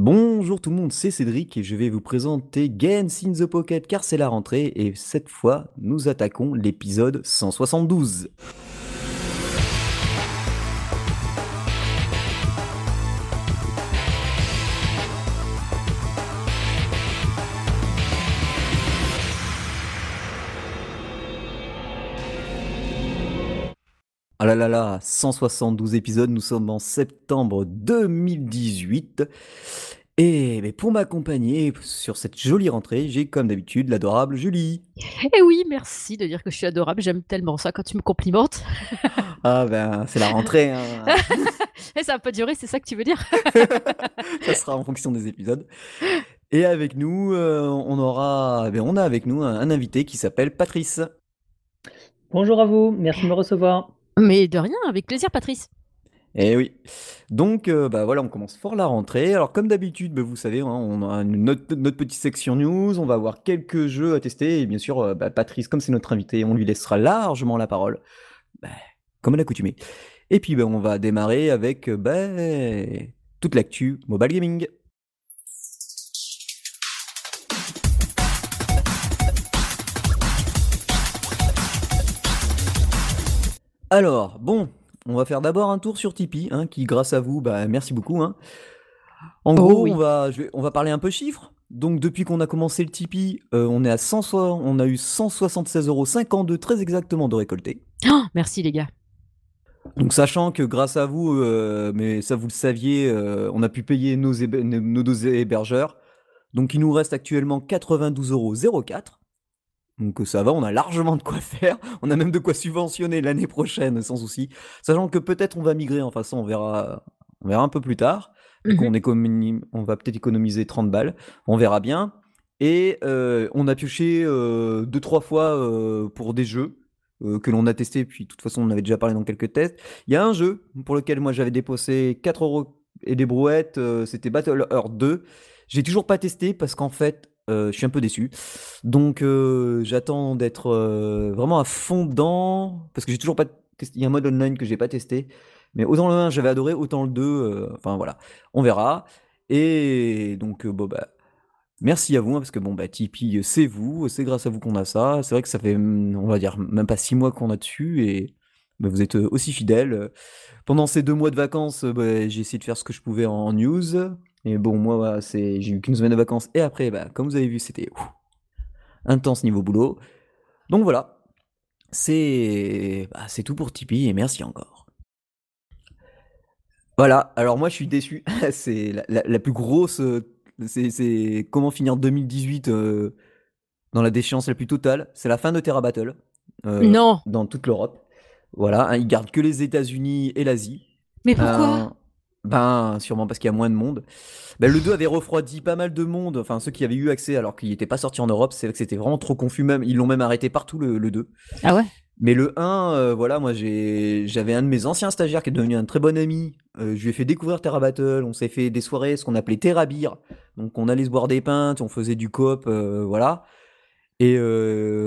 Bonjour tout le monde, c'est Cédric et je vais vous présenter Games in the Pocket car c'est la rentrée et cette fois nous attaquons l'épisode 172. Ah là là là, 172 épisodes, nous sommes en septembre 2018. Et mais pour m'accompagner sur cette jolie rentrée, j'ai comme d'habitude l'adorable Julie. Et oui, merci de dire que je suis adorable. J'aime tellement ça quand tu me complimentes. Ah ben, c'est la rentrée. Hein. Et ça va pas durer, c'est ça que tu veux dire ça sera en fonction des épisodes. Et avec nous, euh, on aura, ben, on a avec nous un, un invité qui s'appelle Patrice. Bonjour à vous, merci de me recevoir. Mais de rien, avec plaisir, Patrice. Eh oui. Donc, euh, bah voilà, on commence fort la rentrée. Alors, comme d'habitude, bah, vous savez, hein, on a notre, petite section news. On va avoir quelques jeux à tester. Et bien sûr, euh, bah, Patrice, comme c'est notre invité, on lui laissera largement la parole. Comme à l'accoutumée. Et puis, on va démarrer avec euh, toute l'actu mobile gaming. Alors, bon, on va faire d'abord un tour sur Tipeee, hein, qui grâce à vous, bah, merci beaucoup. hein. En Oh gros, oui. on va, je vais- on va parler un peu chiffres. Donc depuis qu'on a commencé le Tipeee, euh, on est à 100, so- on a eu 176,52€ très exactement de récoltés. Oh, merci, les gars. Donc sachant que grâce à vous, euh, mais ça vous le saviez, euh, on a pu payer nos, deux hébergeurs. Donc il nous reste actuellement 92,04€. Donc euh, ça va, on a largement de quoi faire. On a même de quoi subventionner l'année prochaine sans souci. Sachant que peut-être on va migrer, enfin ça on verra, on verra un peu plus tard. Mhm. on, on va peut-être économiser 30 balles. On verra bien. Et euh, on a pioché euh, deux, trois fois euh, pour des jeux que l'on a testés. Puis, de toute façon, on avait déjà parlé dans quelques tests. Il y a un jeu pour lequel moi j'avais déposé 4 euros et des brouettes. C'était Battle Earth 2. J'ai toujours pas testé parce qu'en fait, je suis un peu déçu. Donc, euh, j'attends d'être euh, vraiment à fond dedans parce que j'ai toujours pas. Il y a un mode online que j'ai pas testé. Mais autant le 1 j'avais adoré, autant le 2, euh, enfin voilà, on verra. Et donc, euh, bon, bah, merci à vous, hein, parce que bon, bah, Tipeee, c'est vous, c'est grâce à vous qu'on a ça. C'est vrai que ça fait, hum, on va dire, même pas six mois qu'on a dessus, et bah, vous êtes euh, aussi fidèles. Pendant ces deux mois de vacances, euh, bah, j'ai essayé de faire ce que je pouvais en news. Et bon, moi, voilà, c'est, j'ai eu qu'une semaine de vacances, et après, bah, comme vous avez vu, c'était ouf, intense niveau boulot. Donc voilà, c'est bah, c'est tout pour Tipeee, et merci encore. Voilà, alors moi je suis déçu. c'est la, la- la plus grosse. euh, C'est c'est comment finir 2018 euh, dans la déchéance la plus totale. C'est la fin de Terra Battle euh, Non. dans toute l'Europe. Voilà, hein, ils gardent que les États-Unis et l'Asie. Mais pourquoi? Euh, Ben, sûrement parce qu'il y a moins de monde. Ben, le 2 avait refroidi pas mal de monde, enfin ceux qui avaient eu accès alors qu'il n'était pas sorti en Europe, c'est vrai que c'était vraiment trop confus même. Ils l'ont même arrêté partout le, le 2. Ah ouais? Mais le 1, euh, voilà, moi j'avais un de mes anciens stagiaires qui est devenu un très bon ami. Euh, je lui ai fait découvrir Terra Battle. On s'est fait des soirées, ce qu'on appelait Terra Beer. Donc on allait se boire des pintes, on faisait du coop, euh, voilà. Et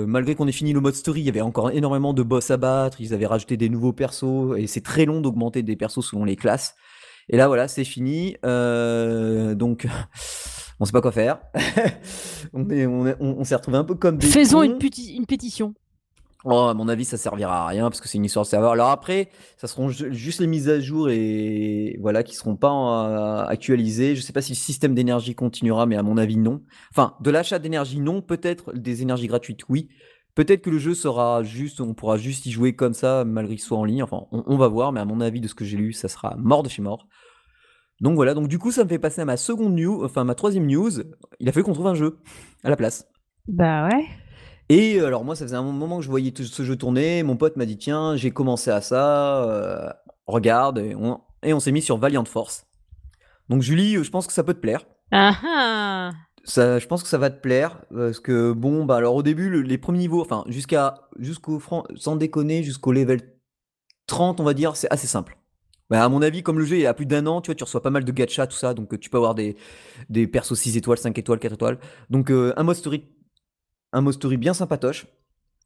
malgré qu'on ait fini le mode story, il y avait encore énormément de boss à battre. Ils avaient rajouté des nouveaux persos et c'est très long d'augmenter des persos selon les classes. Et là, voilà, c'est fini. Euh, donc, on sait pas quoi faire. on est, on est- on- on s'est retrouvé un peu comme des. Faisons cons. une, puti- une pétition. Oh, à mon avis, ça servira à rien parce que c'est une histoire de serveur. Alors après, ça seront ju- juste les mises à jour et voilà qui seront pas euh, actualisées. Je sais pas si le système d'énergie continuera, mais à mon avis non. Enfin, de l'achat d'énergie non, peut-être des énergies gratuites oui. Peut-être que le jeu sera juste, on pourra juste y jouer comme ça malgré qu'il soit en ligne. Enfin, on, on va voir, mais à mon avis de ce que j'ai lu, ça sera mort de chez mort. Donc voilà, donc du coup, ça me fait passer à ma seconde news, enfin ma troisième news. Il a fallu qu'on trouve un jeu à la place. Bah ouais. Et euh, alors moi, ça faisait un moment que je voyais tout ce jeu tourner. Mon pote m'a dit tiens, j'ai commencé à ça. euh, regarde, et on, et on s'est mis sur Valiant Force. Donc Julie, euh, je pense que ça peut te plaire. Ah ah Ça, je pense que ça va te plaire parce que bon, bah alors au début, le- les premiers niveaux, enfin jusqu'à jusqu'au sans déconner, jusqu'au level 30, on va dire, c'est assez simple. Bah, à mon avis, comme le jeu est à plus d'un an, tu vois, tu reçois pas mal de gachas, tout ça, donc euh, tu peux avoir des, des persos 6 étoiles, 5 étoiles, 4 étoiles. Donc euh, un mode story, un mode story bien sympatoche,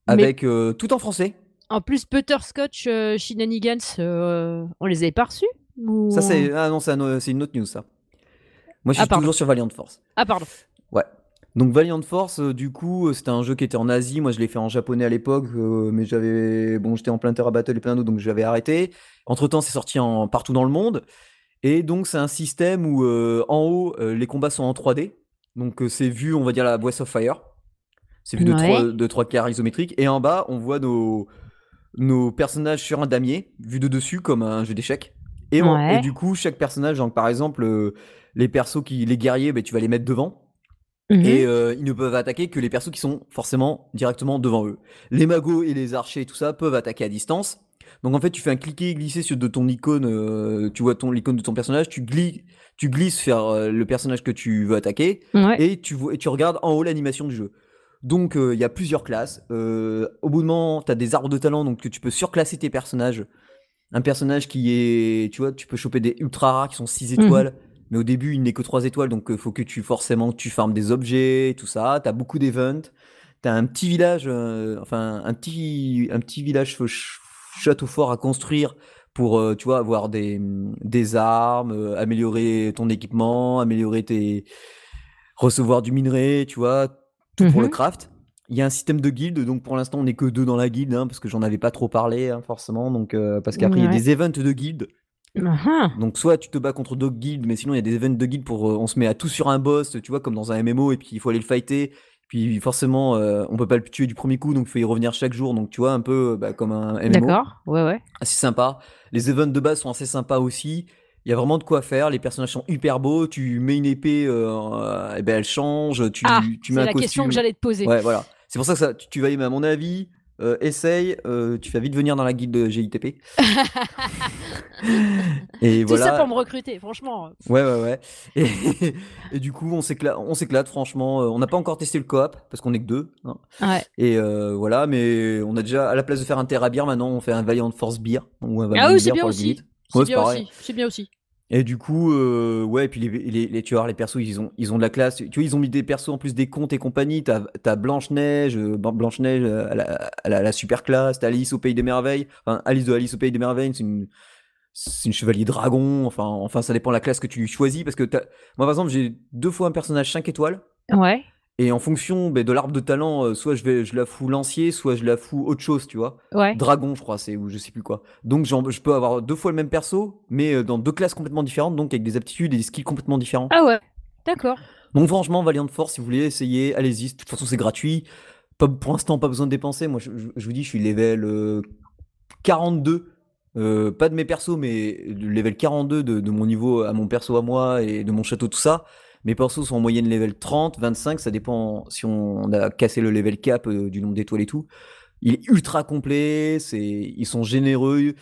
Mais- avec euh, tout en français. En plus, Butterscotch, euh, Shenanigans, euh, on les avait pas reçus ou- Ça c'est ah non, c'est un- c'est une autre news ça. Moi, je Ah, suis pardon. toujours sur Valiant Force. Ah, pardon. Donc Valiant Force, euh, du coup, euh, c'était un jeu qui était en Asie. Moi, je l'ai fait en japonais à l'époque, euh, mais j'avais, bon, j'étais en plein Terra Battle et plein d'autres, donc j'avais arrêté. Entre temps, c'est sorti en partout dans le monde. Et donc, c'est un système où en haut, les combats sont en 3D. Donc, c'est vu, on va dire, la Breath of Fire. C'est vu de, Ouais. trois, de trois quarts isométrique. Et en bas, on voit nos, nos personnages sur un damier, vu de dessus comme un jeu d'échecs. Et, en- Ouais. et du coup, chaque personnage, donc par exemple, les persos qui, les guerriers, ben, tu vas les mettre devant. Mhm. Et euh, ils ne peuvent attaquer que les persos qui sont forcément directement devant eux. Les magos et les archers et tout ça peuvent attaquer à distance. Donc en fait, tu fais un cliquer et glisser sur de ton icône, euh, tu vois ton l'icône de ton personnage, tu glisses, tu glisses vers euh, le personnage que tu veux attaquer Ouais. et tu vois et tu regardes en haut l'animation du jeu. Donc il y a plusieurs classes. Au bout de moment, tu as des arbres de talent donc que tu peux surclasser tes personnages. Un personnage qui est, tu vois, tu peux choper des ultra rares qui sont 6 Mhm. étoiles. Mais au début, il n'est que 3 étoiles, donc il faut que tu forcément tu farmes des objets, tout ça. T'as beaucoup d'events. T'as un petit village, euh, enfin un petit, un petit village ch- château fort à construire pour, euh, tu vois, avoir des, des armes, euh, améliorer ton équipement, améliorer tes, recevoir du minerai, tu vois, tout pour le Mhm. craft. Il y a un système de guilde, donc pour l'instant on n'est que deux dans la guilde, hein, parce que j'en avais pas trop parlé hein, forcément, donc euh, parce qu'après il y a des events de guilde. Donc soit tu te bats contre d'autres guildes, mais sinon il y a des events de guildes pour euh, on se met à tout sur un boss, tu vois, comme dans un MMO, et puis il faut aller le fighter. Puis forcément, euh, on peut pas le tuer du premier coup, donc il faut y revenir chaque jour. Donc tu vois, un peu euh, bah, comme un MMO. D'accord. Ouais, ouais. Assez sympa. Les events de base sont assez sympas aussi. Il y a vraiment de quoi faire. Les personnages sont hyper beaux. Tu mets une épée, euh, et ben elle change. Tu, Ah, tu c'est un la question que j'allais te poser. Ouais, voilà. C'est pour ça que ça, tu, tu vas mais à mon avis, euh, essaye. euh, tu vas vite venir dans la guilde de GITP. et Tout voilà. ça pour me recruter, franchement. Ouais, ouais, ouais. Et, et du coup, on s'éclate, on s'éclate franchement. Euh, On n'a pas encore testé le coop parce qu'on est que deux. hein. Ouais. Et euh, voilà, mais on a déjà, à la place de faire un Terra Beer, maintenant on fait un Valiant Force Beer. Ou un Valiant Ah oui, c'est Beer bien aussi. Ouais, bien aussi. C'est bien aussi. Et du coup, euh, ouais, et puis les, les, les tueurs, les persos, ils ont, ils ont de la classe. Tu vois, ils ont mis des persos en plus des contes et compagnie. T'as as Blanche-Neige, euh, Blanche-Neige euh, à la, super classe. T'as Alice au Pays des Merveilles. Enfin, Alice de Alice au Pays des Merveilles, c'est une, c'est une chevalier dragon. Enfin, enfin, ça dépend de la classe que tu choisis. Parce que moi, par exemple, j'ai deux fois un personnage 5 étoiles. Ouais. Et en fonction ben, de l'arbre de talent, euh, soit je, vais, je la fous lancier, soit je la fous autre chose, tu vois. Ouais. Dragon, je crois, c'est ou je sais plus quoi. Donc je peux avoir deux fois le même perso, mais euh, dans deux classes complètement différentes, donc avec des aptitudes et des skills complètement différents. Ah ouais. D'accord. Donc franchement, Valiant Force, si vous voulez essayer, allez-y. De toute façon, c'est gratuit. Pas, pour l'instant, pas besoin de dépenser. Moi, je, je- je vous dis, je suis level euh, 42. Euh, pas de mes persos, mais le level 42 de, de mon niveau à mon perso à moi et de mon château, tout ça. Mes persos sont en moyenne level 30, 25, ça dépend si on a cassé le level cap euh, du nombre d'étoiles et tout. Il est ultra complet, c'est, ils sont généreux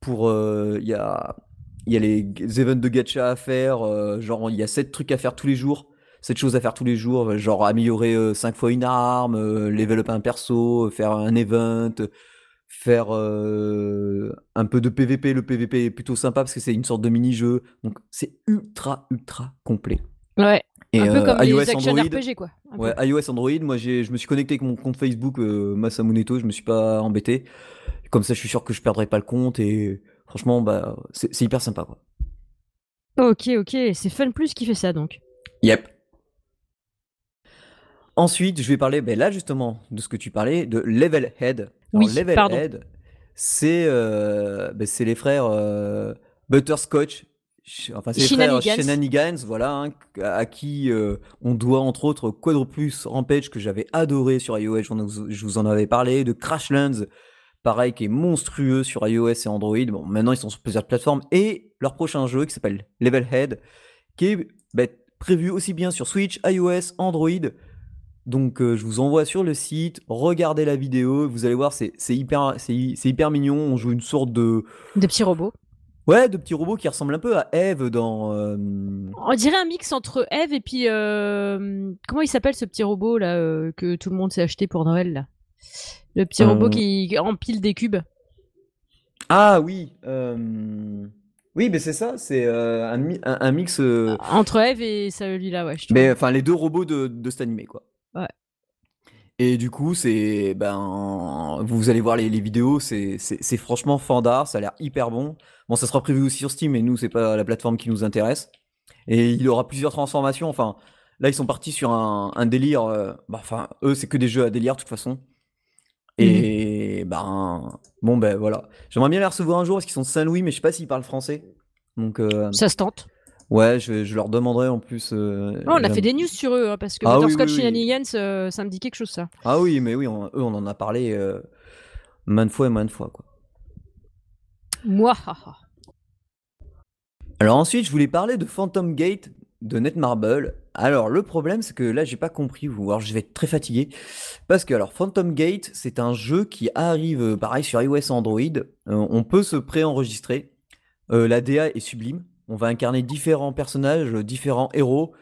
pour, euh, il y a, y a les events de gacha à faire, euh, genre il y a 7 trucs à faire tous les jours, 7 choses à faire tous les jours, genre améliorer 5 fois une arme, level up un perso, faire un event, faire un peu de PVP. Le PVP est plutôt sympa parce que c'est une sorte de mini-jeu, donc c'est ultra ultra complet. Ouais. Et un peu euh, comme iOS, les action Android, RPG, quoi. Ouais, iOS, Android. Moi, j'ai, je me suis connecté avec mon compte Facebook euh, Masamuneto. Je me suis pas embêté. Comme ça, je suis sûr que je perdrai pas le compte. Et franchement, bah, c'est, hyper sympa, quoi. Ok, ok. C'est Fun Plus qui fait ça, donc. Yep. Ensuite, je vais parler, ben là justement, de ce que tu parlais, de Level Head. Alors, Oui, Level pardon. Head, c'est, euh, ben, c'est les frères euh, Butterscotch. Enfin, c'est les frères Shenanigans. Voilà, hein, à, qui euh, on doit entre autres Quadruplus Rampage que j'avais adoré sur iOS, je vous, en avais parlé, de Crashlands, pareil, qui est monstrueux sur iOS et Android. Bon, maintenant ils sont sur plusieurs plateformes et leur prochain jeu qui s'appelle Level Head, qui est ben, prévu aussi bien sur Switch, iOS, Android. Donc euh, je vous envoie sur le site, regardez la vidéo, vous allez voir, c'est hyper, hyper mignon. On joue une sorte de, De petits robots. Ouais, de petit robot qui ressemble un peu à Eve dans. euh, On dirait un mix entre Eve et puis. euh, Comment il s'appelle ce petit robot, là, euh, que tout le monde s'est acheté pour Noël, là? Le petit robot qui empile des cubes. Ah oui, euh, oui, mais c'est ça, c'est euh, un, mi- un- un mix. euh, Entre Eve et celui-là, ouais. je trouve. Mais enfin, les deux robots de, de cet animé, quoi. Ouais. Et du coup, c'est. Ben. Vous allez voir les, les vidéos, c'est c'est- c'est franchement fandard, ça a l'air hyper bon. Bon, ça sera prévu aussi sur Steam, mais nous, c'est pas la plateforme qui nous intéresse. Et il aura plusieurs transformations. Enfin, là, ils sont partis sur un, un délire. euh, bah, enfin, eux, c'est que des jeux à délire, de toute façon. Et ben, bon, ben voilà. J'aimerais bien les recevoir un jour parce qu'ils sont de Saint-Louis, mais je sais pas s'ils parlent français. Donc, euh, Ça se tente. ouais, je, je leur demanderai en plus. euh, Oh, on a fait des news sur eux, hein, parce que Ah oui, euh, ça me dit quelque chose, ça. Ah oui, mais oui, on- eux, on en a parlé maintes fois et maintes fois, quoi. Alors ensuite, je voulais parler de Phantom Gate de Netmarble. Alors le problème, c'est que là, j'ai pas compris, ou alors je vais être très fatigué, parce que alors Phantom Gate, c'est un jeu qui arrive, euh, pareil sur iOS Android. Euh, on peut se préenregistrer. Euh, la DA est sublime. On va incarner différents personnages, différents héros.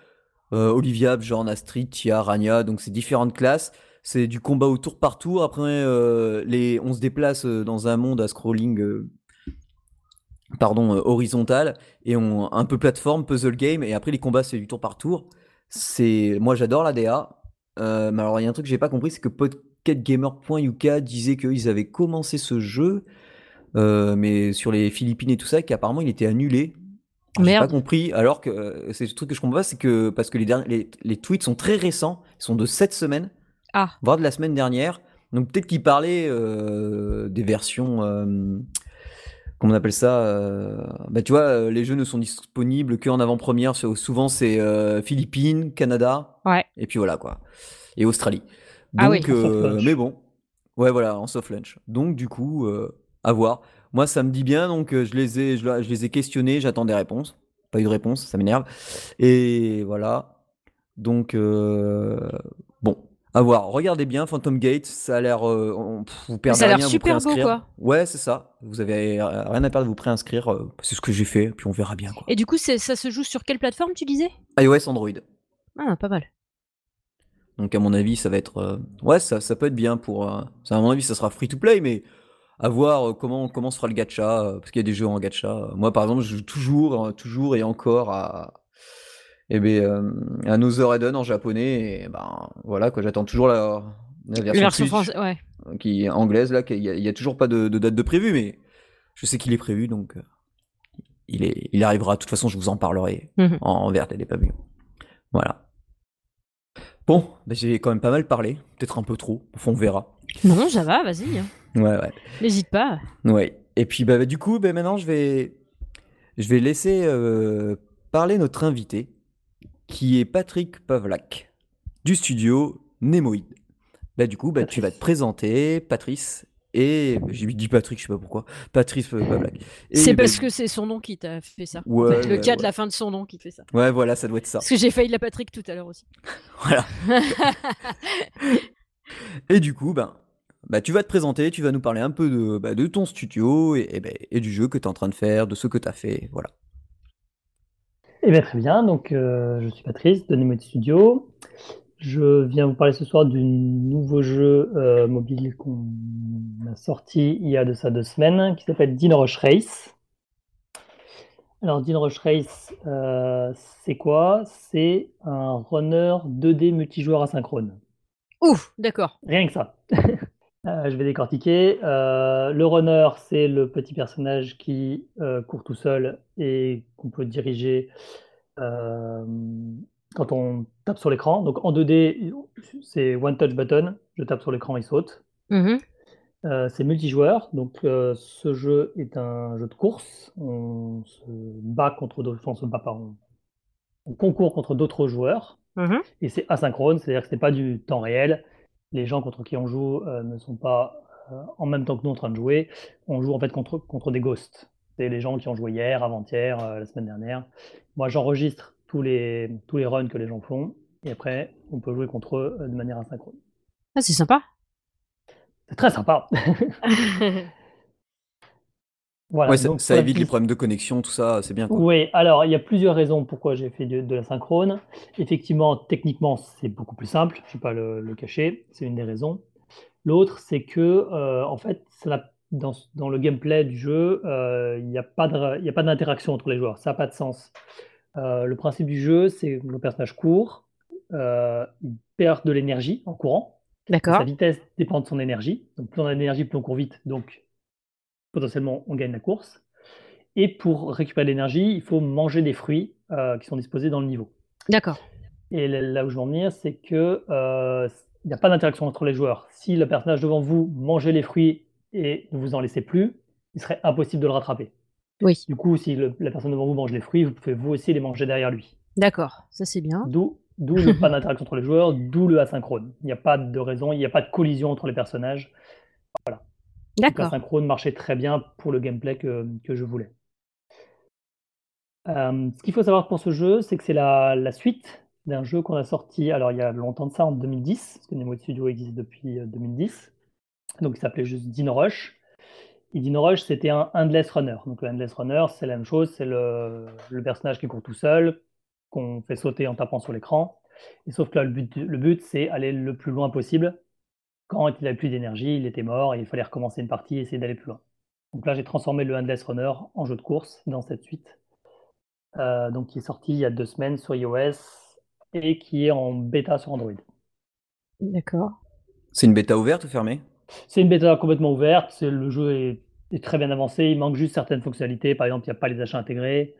Olivia, Bjorn, Astrid, Tia, Rania, donc c'est différentes classes. C'est du combat au tour par tour. Après, les, on se déplace dans un monde à scrolling, pardon, euh, horizontal et on un peu plateforme, puzzle game. Et après, les combats, c'est du tour par tour. C'est, moi, j'adore la DA. Euh, mais alors, il y a un truc que j'ai pas compris, c'est que pocketgamer.uk disait qu'ils avaient commencé ce jeu, euh, mais sur les Philippines et tout ça, qu'apparemment il était annulé. J'ai pas compris, alors que euh, c'est le truc que je comprends pas, c'est que parce que les, derniers, les, les tweets sont très récents, ils sont de cette semaine, Ah. voire de la semaine dernière. Donc peut-être qu'ils parlaient des versions, comment on appelle ça euh, Bah tu vois, euh, les jeux ne sont disponibles qu'en avant-première. Souvent c'est euh, Philippines, Canada, Ouais. et puis voilà quoi, et Australie. Ah oui. Donc, euh, launch. mais bon, ouais voilà, en soft launch. Donc du coup, à voir. Moi, ça me dit bien, donc je les ai, je, je les ai questionnés, j'attends des réponses. Pas eu de réponse, ça m'énerve. Et voilà. Donc, bon, à voir. Regardez bien Phantom Gate, ça a l'air. euh, on- pff, vous perdez ça a l'air rien à vous super beau, quoi. Ouais, c'est ça. Vous avez rien à perdre de vous préinscrire. euh, c'est ce que j'ai fait, puis on verra bien. Quoi. Et du coup, ça se joue sur quelle plateforme, tu disais? iOS, Android. Ah, pas mal. Donc, à mon avis, ça va être. euh, Ouais, ça, ça peut être bien pour. ça, À mon avis, ça sera free to play, mais à voir comment, comment se fera le gacha. parce qu'il y a des jeux en gacha. Moi, par exemple, je joue toujours, toujours et encore à. Eh ben, euh, Another Eden en japonais. Et ben, voilà, quoi. J'attends toujours la, la version, française, ouais. qui est anglaise, là. qu'il y a- Il n'y a, toujours pas de, de date de prévu, mais je sais qu'il est prévu, donc. euh, il, est, il arrivera. De toute façon, je vous en parlerai Mhm. en, en vert et pas vu. Voilà. Bon, bah, j'ai quand même pas mal parlé, peut-être un peu trop, enfin on verra. Non, ça va, vas-y. hein. Ouais, ouais. N'hésite pas. Ouais. Et puis bah, bah, du coup, bah, maintenant je vais, je vais laisser euh, parler notre invité, qui est Patrick Pavlak, du studio Nemoid. Bah, du coup, bah, tu vas te présenter, Patrice, et j'ai dit Patrick, je sais pas pourquoi, Patrice euh, Pavlak. C'est bah, parce que c'est son nom qui t'a fait ça. Ouais, le cas ouais. de la fin de son nom qui fait ça. Ouais, voilà, ça doit être ça. Parce que j'ai failli la Patrick tout à l'heure aussi. Voilà. Et du coup, ben, bah, tu vas te présenter, tu vas nous parler un peu de, bah, de ton studio et, et, ben, et du jeu que tu es en train de faire, de ce que tu as fait. Voilà. Eh bien, très bien. Donc, euh, je suis Patrice de Nemoid Studio. Je viens vous parler ce soir du nouveau jeu euh, mobile qu'on a sorti il y a de ça deux semaines, qui s'appelle Din Rush Race. Alors, Din Rush Race, euh, c'est quoi? C'est un runner 2D multijoueur asynchrone. Ouf, d'accord. Rien que ça. Euh, je vais décortiquer. Euh, le runner, c'est le petit personnage qui euh, court tout seul et qu'on peut diriger quand on tape sur l'écran. Donc en 2D, c'est one touch button. Je tape sur l'écran, il saute. Mhm. Euh, c'est multijoueur. Donc ce jeu est un jeu de course. On se bat contre d'autres. Enfin, on se bat pas. On, on concourt contre d'autres joueurs. Mhm. Et c'est asynchrone, c'est-à-dire que ce n'est pas du temps réel. Les gens contre qui on joue euh, ne sont pas euh, en même temps que nous en train de jouer. On joue en fait contre, contre des ghosts. C'est les gens qui ont joué hier, avant-hier, euh, la semaine dernière. Moi, j'enregistre tous les, tous les runs que les gens font. Et après, on peut jouer contre eux de manière asynchrone. Ah, c'est sympa. C'est très sympa. voilà, ouais, ça, donc, évite les problèmes de connexion, tout ça, c'est bien. Quoi. Oui, alors il y a plusieurs raisons pourquoi j'ai fait de, de la synchrone. Effectivement, techniquement, c'est beaucoup plus simple, je ne vais pas le, le cacher, c'est une des raisons. L'autre, c'est que, euh, en fait, ça dans, dans le gameplay du jeu, euh, il n'y a pas d'interaction entre les joueurs, ça n'a pas de sens. Euh, le principe du jeu, c'est que le personnage court, euh, il perd de l'énergie en courant, sa D'accord. vitesse dépend de son énergie. Donc plus on a d'énergie, plus on court vite. Donc potentiellement on gagne la course. Et pour récupérer de l'énergie, il faut manger des fruits euh, qui sont disposés dans le niveau. D'accord. Et là où je veux en venir, c'est que euh, il n'y a pas d'interaction entre les joueurs. Si le personnage devant vous mangeait les fruits et ne vous en laissait plus, il serait impossible de le rattraper. Oui. Du coup, si le- la personne devant vous mange les fruits, vous pouvez vous aussi les manger derrière lui. D'accord. Ça, c'est bien. D'où d'où le pas d'interaction entre les joueurs, d'où le asynchrone. Il n'y a pas de raison, il n'y a pas de collision entre les personnages. Donc D'accord. l'asynchrone marchait très bien pour le gameplay que, que je voulais. Euh, ce qu'il faut savoir pour ce jeu, c'est que c'est la, la suite d'un jeu qu'on a sorti, alors il y a longtemps de ça, en 2010, parce que Nemo Studio existe depuis euh, 2010. Donc il s'appelait juste Dino Rush. Et Dino Rush, c'était un Endless Runner. Donc le Endless Runner, c'est la même chose, c'est le, le personnage qui court tout seul, qu'on fait sauter en tapant sur l'écran. Et sauf que là, le but, le but c'est aller le plus loin possible. Quand il n'avait plus d'énergie, il était mort et il fallait recommencer une partie et essayer d'aller plus loin. Donc là, j'ai transformé le Endless Runner en jeu de course dans cette suite. Euh, donc qui est sorti il y a deux semaines sur iOS et qui est en bêta sur Android. D'accord. C'est une bêta ouverte ou fermée? C'est une bêta complètement ouverte, c'est- le jeu est, est très bien avancé, il manque juste certaines fonctionnalités, par exemple il n'y a pas les achats intégrés,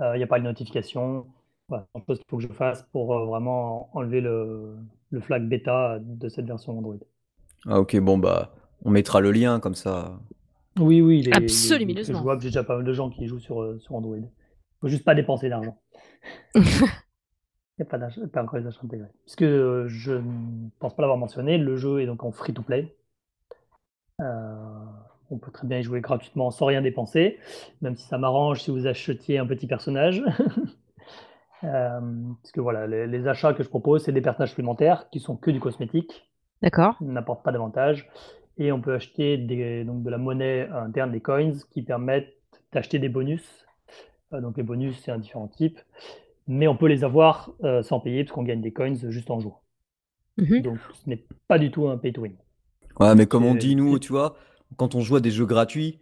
euh, il n'y a pas les notifications, voilà, chose qu'il faut que je fasse pour euh, vraiment enlever le, le flag bêta de cette version Android. Ah ok, bon bah, on mettra le lien comme ça. Oui, oui, il est, il est- il est Absolument. jouable, j'ai déjà pas mal de gens qui jouent sur, euh, sur Android. Il faut juste pas dépenser d'argent. Il n'y a pas, d'achat- pas encore les achats intégrés. Puisque euh, je ne pense pas l'avoir mentionné, le jeu est donc en free-to-play. Euh, on peut très bien y jouer gratuitement sans rien dépenser, même si ça m'arrange si vous achetiez un petit personnage. Euh, parce que voilà, les, les achats que je propose, c'est des personnages supplémentaires qui sont que du cosmétique, D'accord. n'apportent pas d'avantage. Et on peut acheter des, donc de la monnaie interne, des coins, qui permettent d'acheter des bonus. Euh, donc les bonus, c'est un différent type. Mais on peut les avoir euh, sans payer, parce qu'on gagne des coins juste en jouant. Mhm. Donc ce n'est pas du tout un pay to win. Ouais, mais comme on dit, nous, tu vois, quand on joue à des jeux gratuits,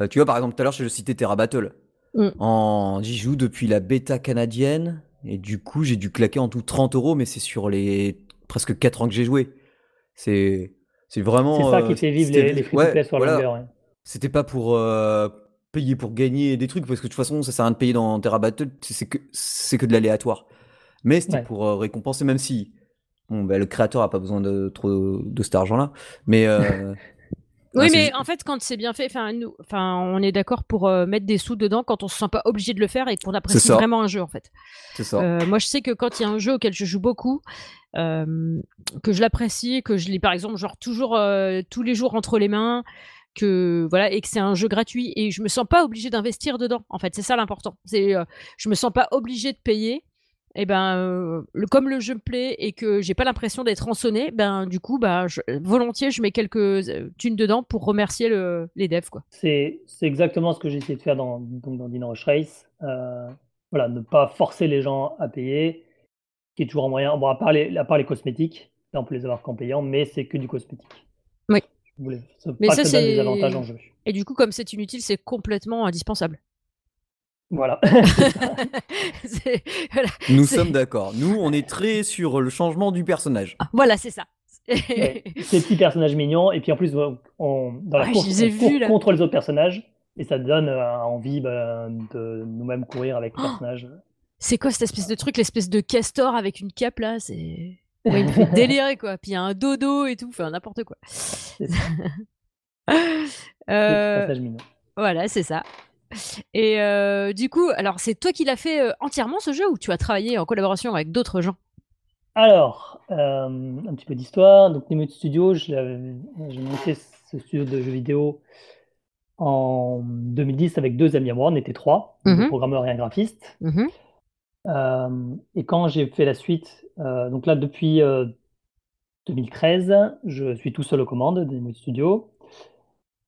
euh, tu vois, par exemple, tout à l'heure, je citais Terra Battle. Mm. En... J'y joue depuis la bêta canadienne, et du coup, j'ai dû claquer en tout 30 euros, mais c'est sur les presque 4 ans que j'ai joué. C'est c'est vraiment. C'est ça euh, qui fait vivre les, les ouais, sur voilà. la longueur. ouais. C'était pas pour euh, payer pour gagner des trucs, parce que de toute façon, ça sert à rien de payer dans Terra Battle, c'est que, c'est que de l'aléatoire. Mais c'était Ouais. pour euh, récompenser, même si bon, bah, le créateur a pas besoin de trop de cet argent-là. Mais. Oui, ah, mais en fait, quand c'est bien fait, enfin, nous, enfin, on est d'accord pour euh, mettre des sous dedans quand on se sent pas obligé de le faire et qu'on apprécie vraiment un jeu, en fait. C'est ça. Euh, moi, je sais que quand il y a un jeu auquel je joue beaucoup, euh, que je l'apprécie, que je l'ai, par exemple, genre toujours tous les jours entre les mains, que voilà, et que c'est un jeu gratuit et je me sens pas obligée d'investir dedans. En fait, c'est ça l'important. C'est, je me sens pas obligée de payer. Et ben, euh, le, comme le jeu me plaît et que j'ai pas l'impression d'être rançonné, ben du coup, bah, je- volontiers, je mets quelques euh, thunes dedans pour remercier le- les devs, quoi. C'est c'est exactement ce que j'ai essayé de faire dans, donc dans Dino Rush Race. Euh, voilà, ne pas forcer les gens à payer, qui est toujours un moyen. Bon, à part les, à part les cosmétiques, là on peut les avoir qu'en payant, mais c'est que du cosmétique. Oui. Ça- Mais pas ça, c'est- des avantages en jeu. Et du coup, comme c'est inutile, c'est complètement indispensable. Voilà. Nous sommes d'accord. Nous, on est très sur le changement du personnage. Ah, voilà, c'est ça. Ouais. Ces petits personnages mignons, et puis en plus, on, dans la Ouais, course, on court vus, là. contre les autres personnages, et ça donne euh, envie bah, de nous-mêmes courir avec les Oh personnages. C'est quoi cette espèce de truc, l'espèce de castor avec une cape là? C'est. Ouais, il me fait délirer quoi. Puis il y a un dodo et tout, enfin n'importe quoi. C'est ça, Euh, voilà, c'est ça. Et euh, du coup, alors c'est toi qui l'as fait euh, entièrement ce jeu ou tu as travaillé en collaboration avec d'autres gens? Alors, euh, un petit peu d'histoire. Donc, Nemo Studio, j'ai monté ce studio de jeux vidéo en 2010 avec deux amis à moi. On était trois, deux Mhm. programmeurs et un graphiste. Mhm. Et quand j'ai fait la suite, donc là, depuis euh, 2013, je suis tout seul aux commandes de Nemo Studio.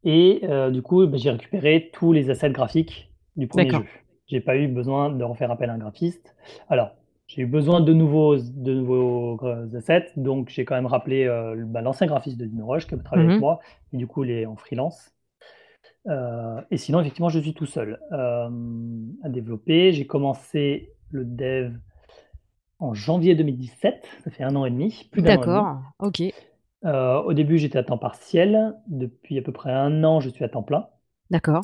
Et euh, du coup, ben, j'ai récupéré tous les assets graphiques du premier jeu. J'ai pas eu besoin de refaire appel à un graphiste. Alors, j'ai eu besoin de nouveaux, de nouveaux euh, assets, donc j'ai quand même rappelé euh, bah, l'ancien graphiste de Dino Rush qui avait travaillé avec moi, et du coup, il est en freelance. Euh, et sinon, effectivement, je suis tout seul à développer. J'ai commencé le dev en janvier 2017, ça fait un an et demi. D'accord, ok. Euh, au début, j'étais à temps partiel. Depuis à peu près un an, je suis à temps plein. D'accord.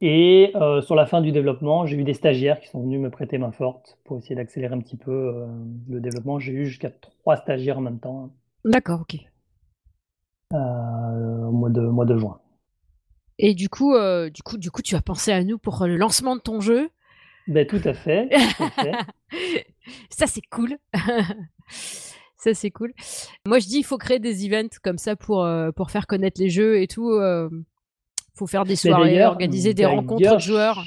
Et euh, sur la fin du développement, j'ai eu des stagiaires qui sont venus me prêter main forte pour essayer d'accélérer un petit peu euh, le développement. J'ai eu jusqu'à trois stagiaires en même temps hein, D'accord, ok. au mois de, mois de juin. Et du coup, du coup, du coup, tu as pensé à nous pour le lancement de ton jeu? Ben, tout à fait. tout à fait. Ça, c'est cool. ça, c'est cool. Moi, je dis, il faut créer des events comme ça pour, euh, pour faire connaître les jeux et tout. euh, faut faire des Mais soirées, organiser des rencontres de joueurs.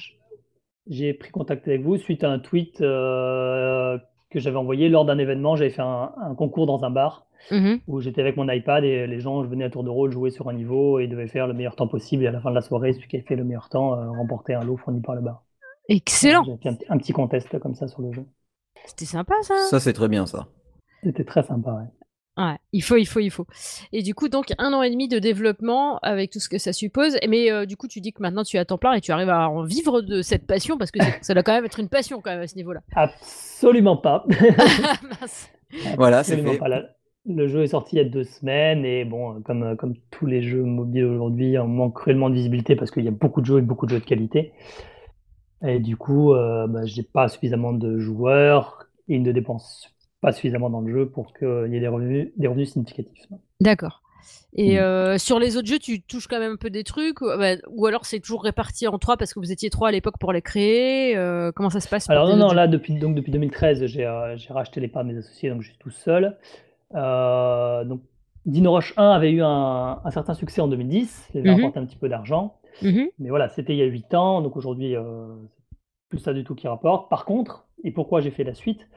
J'ai pris contact avec vous suite à un tweet euh, que j'avais envoyé lors d'un événement. J'avais fait un, un concours dans un bar Mhm. où j'étais avec mon iPad et les gens venaient à tour de rôle jouer sur un niveau et devaient faire le meilleur temps possible. Et à la fin de la soirée, celui qui avait fait le meilleur temps euh, remportait un lot fourni par le bar. Excellent. J'ai fait un, un petit contest comme ça sur le jeu. C'était sympa, ça. Ça, c'est très bien, ça. C'était très sympa. ouais. Ouais, il faut, il faut, il faut. Et du coup, donc, un an et demi de développement avec tout ce que ça suppose. Mais euh, du coup, tu dis que maintenant tu es à temps plein et tu arrives à en vivre de cette passion parce que ça doit quand même être une passion quand même à ce niveau-là. Absolument pas. Mince. Voilà, c'est fait. pas. La- Le jeu est sorti il y a deux semaines et bon, euh, comme, euh, comme tous les jeux mobiles aujourd'hui, on manque cruellement de visibilité parce qu'il y a beaucoup de jeux et beaucoup de jeux de qualité. Et du coup, euh, bah, j'ai pas suffisamment de joueurs et ils ne dépensent pas suffisamment dans le jeu pour qu'il y ait des revenus, des revenus significatifs. D'accord. Et Mm. euh, sur les autres jeux, tu touches quand même un peu des trucs ou, bah, ou alors c'est toujours réparti en trois parce que vous étiez trois à l'époque pour les créer euh, Comment ça se passe Alors non, non, là, depuis, donc, depuis 2013, j'ai euh, racheté les parts de mes associés, donc je suis tout seul. Euh, donc, Dino Rush 1 avait eu un, un certain succès en 2010, il avait rapporté un petit peu d'argent. Mhm. Mais voilà, c'était il y a 8 ans, donc aujourd'hui, euh, plus ça du tout qui rapporte. Par contre, et pourquoi j'ai fait la suite,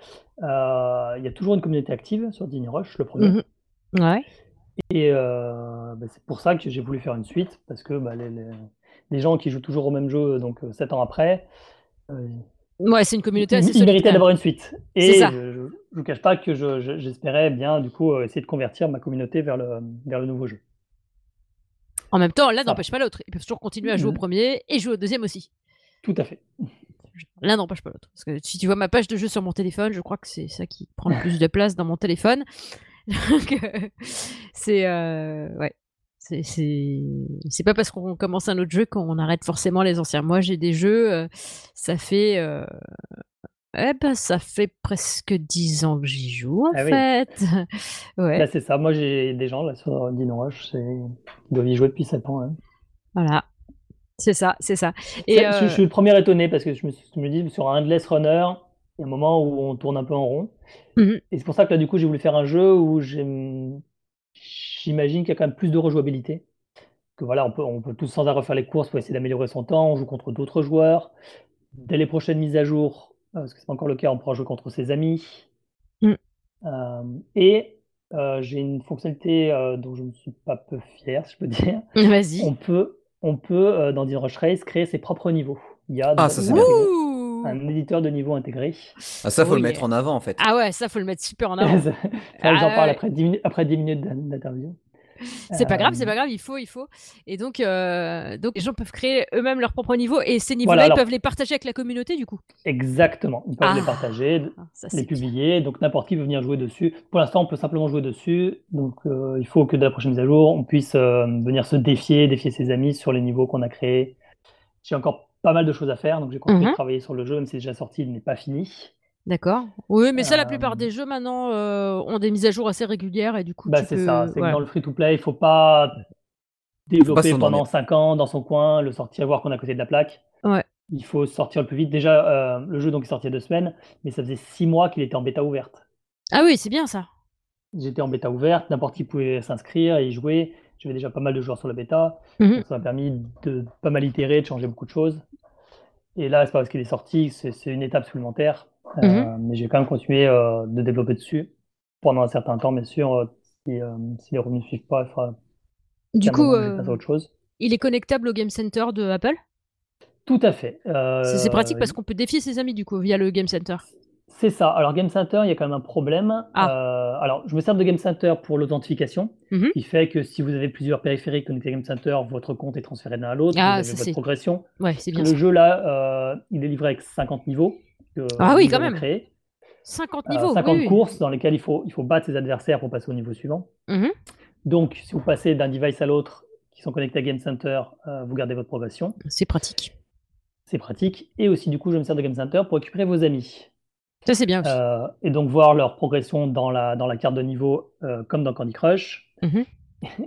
euh, il y a toujours une communauté active sur Dino Rush, le premier. Mhm. Ouais. Et euh, bah, c'est pour ça que j'ai voulu faire une suite, parce que bah, les, les- les gens qui jouent toujours au même jeu, donc 7 ans après, euh, Ouais, c'est une communauté assez ils méritaient d'avoir une suite. Et ça. je ne vous cache pas que je- je- j'espérais bien, du coup, euh, essayer de convertir ma communauté vers le, vers le nouveau jeu. En même temps, l'un n'empêche pas l'autre. Ils peuvent toujours continuer à jouer au Mhm. premier et jouer au deuxième aussi. Tout à fait. L'un n'empêche pas l'autre. Parce que si tu vois ma page de jeu sur mon téléphone, je crois que c'est ça qui prend le plus de place dans mon téléphone. Donc, euh, c'est euh, ouais. C'est- pas parce qu'on commence un autre jeu qu'on arrête forcément les anciens. Moi, j'ai des jeux, euh, ça fait euh, eh ben, ça fait presque 10 ans que j'y joue en Ah oui. fait. ouais, Là, c'est ça. Moi, j'ai des gens là sur Dino Rush, ils doivent y jouer depuis 7 ans. hein. voilà. C'est ça, c'est ça. Et Ça, euh, je suis le premier étonné parce que je me, je me dis sur un Endless Runner, il y a un moment où on tourne un peu en rond. Mhm. Et c'est pour ça que là, du coup, j'ai voulu faire un jeu où j'imagine qu'il y a quand même plus de rejouabilité. Que voilà, on peut, on peut tous sans arrêt refaire les courses pour essayer d'améliorer son temps. On joue contre d'autres joueurs. Dès les prochaines mises à jour, euh, parce que c'est pas encore le cas, on pourra jouer contre ses amis. Mhm. Euh, et euh, j'ai une fonctionnalité dont je ne suis pas peu fier, si je peux dire. vas-y. On peut, on peut euh, dans Rush Race créer ses propres niveaux. Il y a Ah, ça, c'est un, éditeur de niveau intégré. Ah, ça, faut le mettre en avant, en fait. Ah ouais, ça faut le mettre super en avant. J'en Ah parle ouais. après 10 minutes, après 10 minutes d'in- d'interview. C'est pas grave, c'est Euh, pas grave, il faut, il faut. Et donc, euh, donc les gens peuvent créer eux-mêmes leur propre niveau et ces niveaux-là, Voilà, ils peuvent les partager avec la communauté du coup. Exactement. Ils peuvent Ah. les partager, Ah, ça, les publier, donc n'importe qui peut venir jouer dessus. Pour l'instant, on peut simplement jouer dessus. Donc, euh, il faut que dès la prochaine mise à jour, on puisse venir se défier, défier ses amis sur les niveaux qu'on a créés. J'ai encore pas mal de choses à faire, donc j'ai continué Mhm. de travailler sur le jeu, même si c'est déjà sorti, il n'est pas fini. D'accord. Oui, mais ça, la Euh, plupart des jeux maintenant euh, ont des mises à jour assez régulières et du coup, Bah, c'est peux- ça, c'est que dans le free-to-play, il faut pas développer pendant 5 ans dans son coin, le sortir, voir qu'on est à côté de la plaque. Ouais. Il faut sortir le plus vite. Déjà, euh, le jeu donc est sorti il y a deux semaines, mais ça faisait 6 mois qu'il était en bêta ouverte. Ah oui, c'est bien ça. J'étais en bêta ouverte, n'importe qui pouvait s'inscrire et y jouer. J'avais déjà pas mal de joueurs sur la bêta, donc ça m'a permis de pas mal itérer, de changer beaucoup de choses. Et là, c'est pas parce qu'il est sorti, c'est une étape supplémentaire, Euh, Mhm. mais j'ai quand même continué euh, de développer dessus pendant un certain temps, bien sûr. euh, si, si les revenus ne suivent pas, il faudra Du coup, euh, autre chose. il est connectable au Game Center de Apple? Tout à fait. C'est c'est pratique parce qu'on peut défier ses amis du coup via le Game Center. C'est ça. Alors, Game Center, il y a quand même un problème. Ah. Euh, alors, je me sers de Game Center pour l'authentification, Mhm. qui fait que si vous avez plusieurs périphériques connectés à Game Center, votre compte est transféré de l'un à l'autre, Ah, vous avez ça, votre progression. Ouais, bien ça. le jeu, là, euh, il est livré avec 50 niveaux. que Ah oui, quand même. créés. 50 Euh, niveaux. 50 oui, oui. courses dans lesquelles il faut, il faut battre ses adversaires pour passer au niveau suivant. Mhm. Donc, si vous passez d'un device à l'autre qui sont connectés à Game Center, vous gardez votre progression. C'est pratique. c'est pratique. Et aussi, du coup, je me sers de Game Center pour récupérer vos amis. Ça, c'est bien aussi. Euh, et donc voir leur progression dans la, dans la carte de niveau, euh, comme dans Candy Crush, Mhm.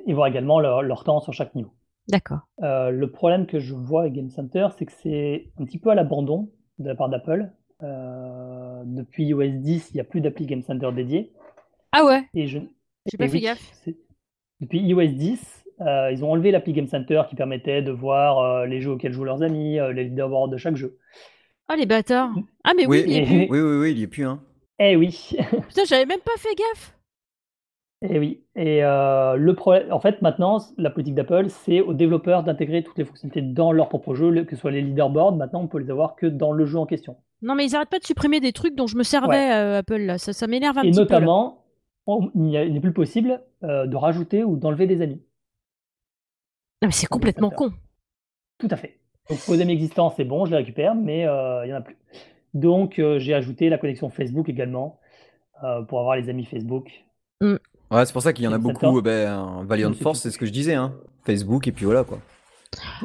et voir également leur, leur temps sur chaque niveau. D'accord. Euh, le problème que je vois avec Game Center, c'est que c'est un petit peu à l'abandon de la part d'Apple. Depuis iOS 10, il n'y a plus d'appli Game Center dédié. Ah ouais, Et je, j'ai pas fait oui, gaffe. Depuis iOS 10, euh, ils ont enlevé l'appli Game Center qui permettait de voir euh, les jeux auxquels jouent leurs amis, euh, les leaderboards de chaque jeu. Ah les bâtards. Ah mais oui, Oui, il y est et- plus. Oui, oui, oui, il y est plus, hein. Eh oui, Putain, j'avais même pas fait gaffe. eh oui. Et euh, le problème, en fait, maintenant, la politique d'Apple, c'est aux développeurs d'intégrer toutes les fonctionnalités dans leur propre jeu, que ce soit les leaderboards. Maintenant, on peut les avoir que dans le jeu en question. Non mais ils arrêtent pas de supprimer des trucs dont je me servais euh, Apple là. Ça, ça m'énerve un Et petit peu. là. notamment, on- il n'est plus possible euh, de rajouter ou d'enlever des amis. Non mais c'est complètement con. Tout à fait. Donc, vos amis existants, c'est bon, je les récupère, mais euh, il n'y en a plus. Donc, euh, j'ai ajouté la connexion Facebook également euh, pour avoir les amis Facebook. Ouais, c'est pour ça qu'il y en a Game beaucoup. Euh, Ben, Valiant Force, c'est ce que je disais, hein. Facebook, et puis voilà, quoi.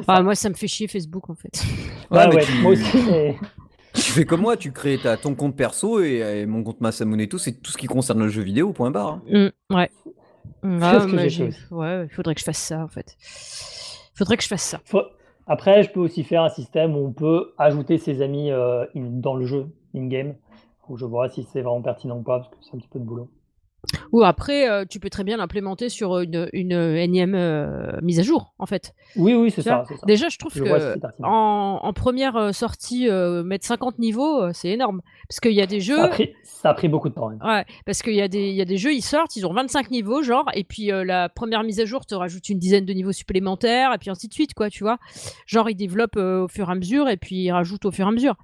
Ah moi ça me fait chier Facebook en fait. Ouais, mais ouais, tu, moi aussi. mais- tu fais comme moi, tu crées ta, ton compte perso et, et mon compte Masamune et tout, c'est tout ce qui concerne le jeu vidéo, point barre. hein. Mm, ouais. Mm, ah, il faudrait que je fasse ça en fait. Faudrait que je fasse ça. Faut- Après, je peux aussi faire un système où on peut ajouter ses amis euh, dans le jeu, in-game. Que je vois si c'est vraiment pertinent ou pas, parce que c'est un petit peu de boulot. Ou après, euh, tu peux très bien l'implémenter sur une, une énième euh, mise à jour en fait. Oui, oui, c'est ça. Déjà, je trouve Je que en, en première euh, sortie, euh, mettre 50 niveaux, c'est énorme. Parce qu'il y a des jeux. Ça a, pris, ça a pris beaucoup de temps. hein. Ouais, parce qu'il y, a des- il y a des jeux, ils sortent, ils ont 25 niveaux, genre, et puis la première mise à jour te rajoute une dizaine de niveaux supplémentaires, et puis ainsi de suite, quoi, tu vois. Genre, ils développent au fur et à mesure, et puis ils rajoutent au fur et à mesure.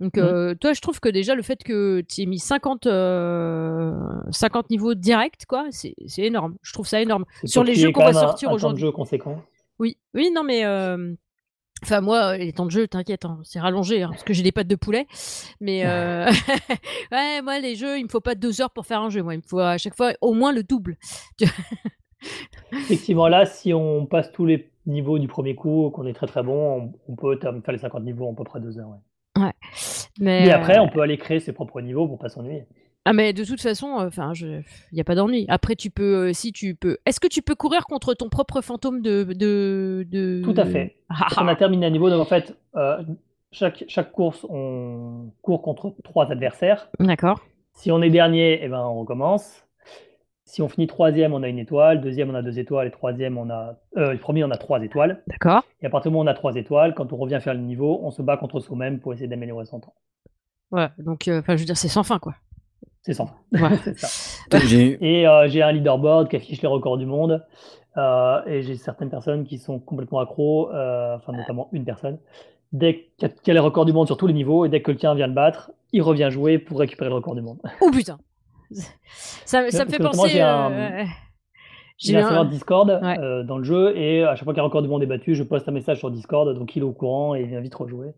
Donc, Mhm. euh, toi, je trouve que déjà, le fait que tu aies mis 50, euh, 50 niveaux direct, quoi, c'est énorme. Je trouve ça énorme. Sur les jeux qu'on va sortir un temps de aujourd'hui. jeu conséquent. Oui, oui, non, mais. euh, Enfin, moi, les temps de jeu, t'inquiète, hein, c'est rallongé, hein, parce que j'ai des pattes de poulet. Mais euh, ouais, moi, les jeux, il me faut pas deux heures pour faire un jeu. Moi, il me faut à chaque fois au moins le double. Effectivement, là, si on passe tous les niveaux du premier coup, qu'on est très très bon, on, peut faire les 50 niveaux en à peu près deux heures. ouais. Mais, Mais après, euh, on peut aller créer ses propres niveaux pour pas s'ennuyer. ah, mais de toute façon, enfin, il y a pas d'ennui. Après, tu peux, euh, si tu peux, est-ce que tu peux courir contre ton propre fantôme de, de, de... Tout à fait. Ah, Quand on a terminé un niveau, donc en fait, euh, chaque, chaque course, on court contre trois adversaires. D'accord. Si on est dernier, eh ben, on recommence. Si on finit troisième, on a une étoile. Deuxième, on a deux étoiles. Et troisième, on a. Euh, le premier, on a trois étoiles. D'accord. Et à partir du moment où on a trois étoiles, quand on revient faire le niveau, on se bat contre soi-même pour essayer d'améliorer son temps. Ouais. Donc, euh, enfin, je veux dire, c'est sans fin, quoi. C'est sans fin. Ouais. C'est ça. Et euh, j'ai un leaderboard qui affiche les records du monde. Euh, et j'ai certaines personnes qui sont complètement accros, euh, enfin notamment une personne. Dès qu'il y a- qu'il y a les records du monde sur tous les niveaux, et dès que le tien vient le battre, il revient jouer pour récupérer le record du monde. Oh putain. Ça, ça me fait penser. j'ai un- euh, J'ai un eu un- serveur Discord Ouais. euh, dans le jeu, et à chaque fois qu'un record du monde est battu, je poste un message sur Discord, donc il est au courant et il vient vite rejouer.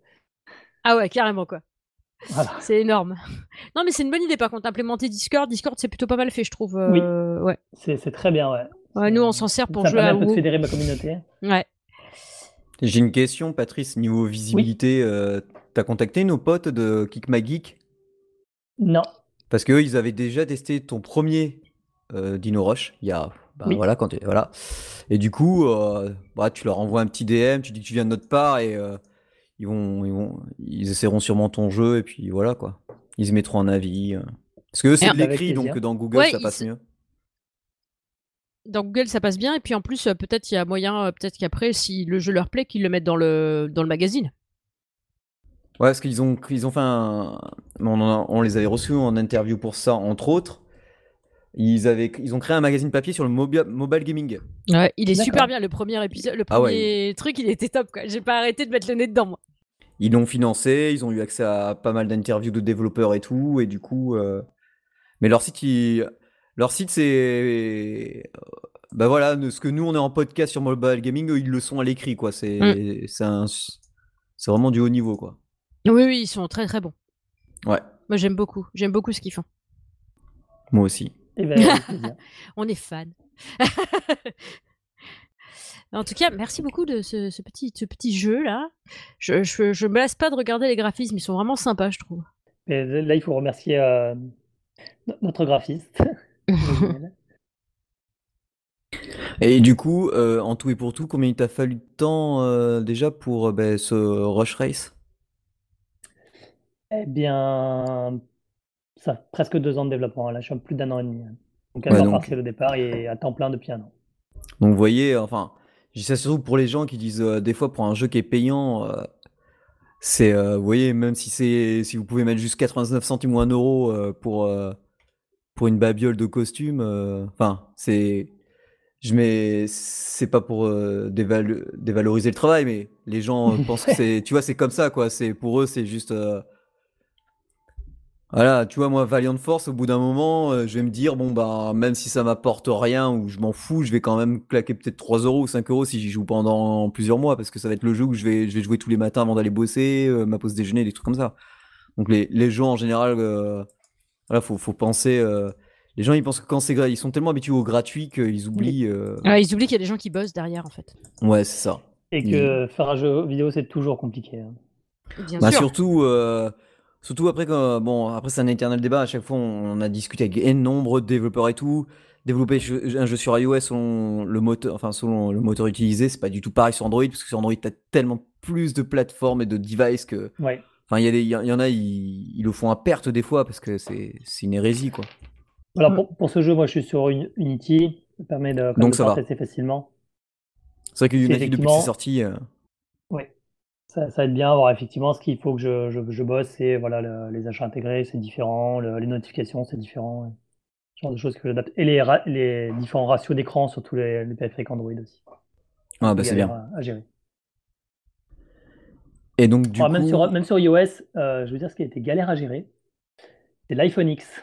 Ah ouais, carrément quoi. Voilà. C'est énorme. Non mais c'est une bonne idée par contre, implémenter Discord. Discord c'est plutôt pas mal fait je trouve. euh, Ouais. C'est c'est très bien, ouais. Ouais, nous on s'en sert pour Ça jouer permet à un peu de fédérer ma communauté. Ouais. J'ai une question, Patrice, niveau visibilité. euh, T'as contacté nos potes de Kick My Geek? Non, Parce qu'eux, ils avaient déjà testé ton premier euh, Dino Rush, il y a. bah, Oui. voilà, quand tu- voilà. Et du coup, euh, bah, tu leur envoies un petit DM, tu dis que tu viens de notre part et euh, ils, vont, ils, vont, ils essaieront sûrement ton jeu et puis voilà quoi. Ils se mettront un avis. euh. Parce que eux, c'est de l'écrit, donc dans Google, Ouais, ça passe se- mieux. Dans Google ça passe bien et puis en plus peut-être il y a moyen, peut-être qu'après si le jeu leur plaît qu'ils le mettent dans le dans le magazine. Ouais, parce qu'ils ont, ils ont fait un. On, en a- on les avait reçus en interview pour ça, entre autres. Ils, avaient, ils ont créé un magazine papier sur le mobi- mobile gaming. Ouais, il est super bien le premier épisode, le Ah ouais. premier truc il était top quoi. J'ai pas arrêté de mettre le nez dedans moi. Ils l'ont financé, ils ont eu accès à pas mal d'interviews de développeurs et tout, et du coup. euh, Mais leur site, il- leur site, c'est. Bah voilà, ce que nous on est en podcast sur mobile gaming, eux ils le sont à l'écrit, quoi. C'est c'est un- c'est vraiment du haut niveau, quoi. Oui oui ils sont très très bons. Ouais, Moi j'aime beaucoup, j'aime beaucoup ce qu'ils font. moi aussi. Eh ben. On est fan. En tout cas, merci beaucoup de ce, petit, ce petit jeu là. Je, je, je me lasse pas de regarder les graphismes, ils sont vraiment sympas, je trouve. Et là, il faut remercier euh, notre graphiste. et du coup, euh, en tout et pour tout, combien il t'a fallu de temps euh, déjà pour ben, ce Rush Race? Eh bien, ça presque deux ans de développement. Là, je suis à plus d'un an et demi. Hein. Donc, un an partiel au départ et à temps plein depuis un an. Donc, vous voyez, enfin, je dis ça surtout pour les gens qui disent des fois pour un jeu qui est payant, c'est, euh, vous voyez, même si c'est, si vous pouvez mettre juste 99 centimes ou 1 euro euh, pour, euh, pour une babiole de costume, enfin, c'est, je mets, c'est pas pour dévaloriser le travail, mais les gens pensent que c'est, tu vois, c'est comme ça, quoi. C'est pour eux, c'est juste, voilà, tu vois, moi, Valiant Force, au bout d'un moment, euh, je vais me dire, bon, bah, même si ça m'apporte rien ou je m'en fous, je vais quand même claquer peut-être 3 euros ou 5 euros si j'y joue pendant plusieurs mois parce que ça va être le jeu où je vais, je vais jouer tous les matins avant d'aller bosser, euh, ma pause déjeuner, des trucs comme ça. Donc, les, les jeux en général, euh, voilà, faut, faut penser. les gens, ils pensent que quand c'est ils sont tellement habitués au gratuit qu'ils oublient. ils oublient qu'il y a des gens qui bossent derrière, en fait. Ouais, c'est ça. Et que faire un jeu vidéo, c'est toujours compliqué. Hein. Bien bah, sûr. Surtout. Surtout après, bon, après c'est un éternel débat. À chaque fois, on a discuté avec un nombre de développeurs et tout. Développer un jeu sur iOS selon le moteur, enfin selon le moteur utilisé, c'est pas du tout pareil sur Android parce que sur Android, t'as tellement plus de plateformes et de devices que. Ouais. Enfin, il y, y, en a, ils, le font à perte des fois parce que c'est une hérésie, quoi. Alors pour, pour, ce jeu, moi, je suis sur Unity, ça permet de, Donc, ça assez facilement. C'est vrai que Unity depuis que c'est sorti. Euh, ça, va être bien. voir effectivement, ce qu'il faut que je, je, bosse, c'est voilà, les achats intégrés, c'est différent, les notifications, c'est différent. Ce genre de choses que j'adapte. Et les, les différents ratios d'écran sur tous les, les périphériques Android aussi. Ah, bah c'est bien. À, gérer. Et donc, du coup... même, sur, même sur iOS, euh, je veux dire, ce qui a été galère à gérer, c'est l'iPhone X.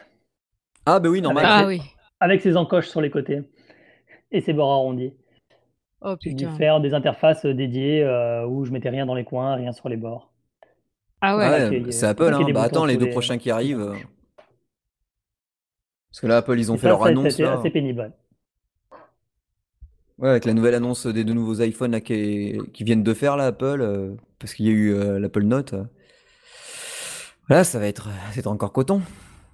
Ah, bah oui, normal. ah, oui. avec ses encoches sur les côtés et ses bords arrondis. Oh, J'ai dû faire des interfaces euh, dédiées euh, où je mettais rien dans les coins, rien sur les bords. Ah ouais, ah c'est Apple. Hein. Bah attends, les deux prochains qui arrivent. Euh. Parce que là, Apple, ils ont fait leur annonce. C'est assez pénible. Ouais, avec la nouvelle annonce des deux nouveaux iPhones là, qui, viennent de faire, là, Apple, parce qu'il y a eu l'Apple Note. Là, ça va être, encore coton.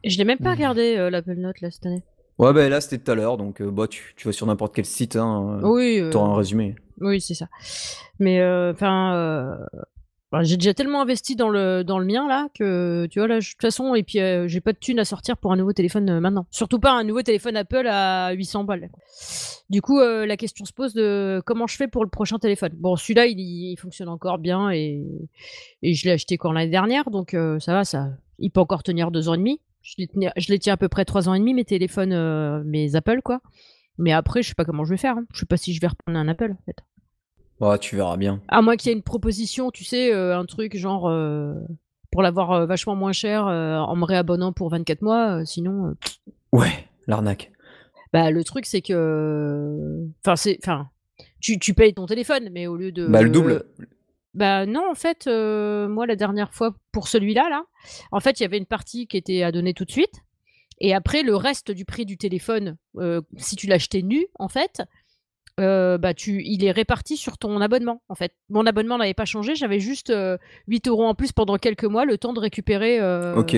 Je l'ai même pas regardé, l'Apple Note, là, cette année. Ouais, bah là c'était tout à l'heure, donc euh, bah, tu, tu, vas sur n'importe quel site, hein, euh, oui, euh, un résumé. Oui, c'est ça. Mais enfin, bah, j'ai déjà tellement investi dans le, dans le mien là que tu vois, là, de toute façon, et puis j'ai pas de thunes à sortir pour un nouveau téléphone maintenant. Surtout pas un nouveau téléphone Apple à 800 balles. Du coup, la question se pose de comment je fais pour le prochain téléphone. Bon, celui-là, il, il, fonctionne encore bien et, et je l'ai acheté quand l'année dernière, donc ça va, ça, il peut encore tenir deux ans et demi. Je les, tiens à peu près trois ans et demi, mes téléphones, euh, mes Apple, quoi. Mais après, je sais pas comment je vais faire. Hein. Je sais pas si je vais reprendre un Apple, en fait. Ouais, tu verras bien. À moins qu'il y ait une proposition, tu sais, euh, un truc genre euh, pour l'avoir vachement moins cher en me réabonnant pour 24 mois, sinon. Ouais, l'arnaque. Bah, le truc, c'est que. Enfin, c'est. Enfin, tu, tu, payes ton téléphone, mais au lieu de. Bah, le double. Bah non, en fait, euh, moi la dernière fois pour celui-là, là, en fait, il y avait une partie qui était à donner tout de suite. Et après, le reste du prix du téléphone, euh, si tu l'achetais nu, en fait, euh, bah tu, il est réparti sur ton abonnement, en fait. Mon abonnement n'avait pas changé, j'avais juste 8 euros en plus pendant quelques mois, le temps de récupérer. Ok,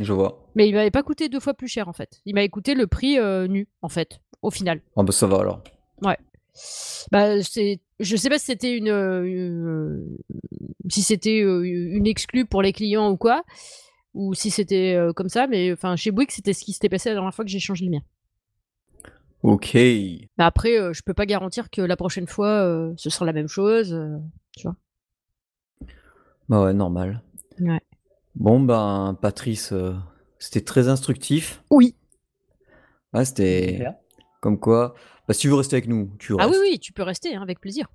je vois. Mais il m'avait pas coûté deux fois plus cher, en fait. Il m'avait coûté le prix nu, en fait, au final. Ah bah ça va alors. Ouais. Bah, c'est, je sais pas si c'était une, euh, si c'était euh, une exclue pour les clients ou quoi, ou si c'était euh, comme ça, mais enfin chez Bouygues c'était ce qui s'était passé la dernière fois que j'ai changé le mien. Ok. Bah après, je peux pas garantir que la prochaine fois ce sera la même chose, tu vois. Bah ouais, normal. Ouais. Bon ben Patrice, c'était très instructif. Oui. Ouais, c'était comme quoi. Bah, si tu veux rester avec nous, tu restes. Ah oui, oui, tu peux rester, hein, avec plaisir.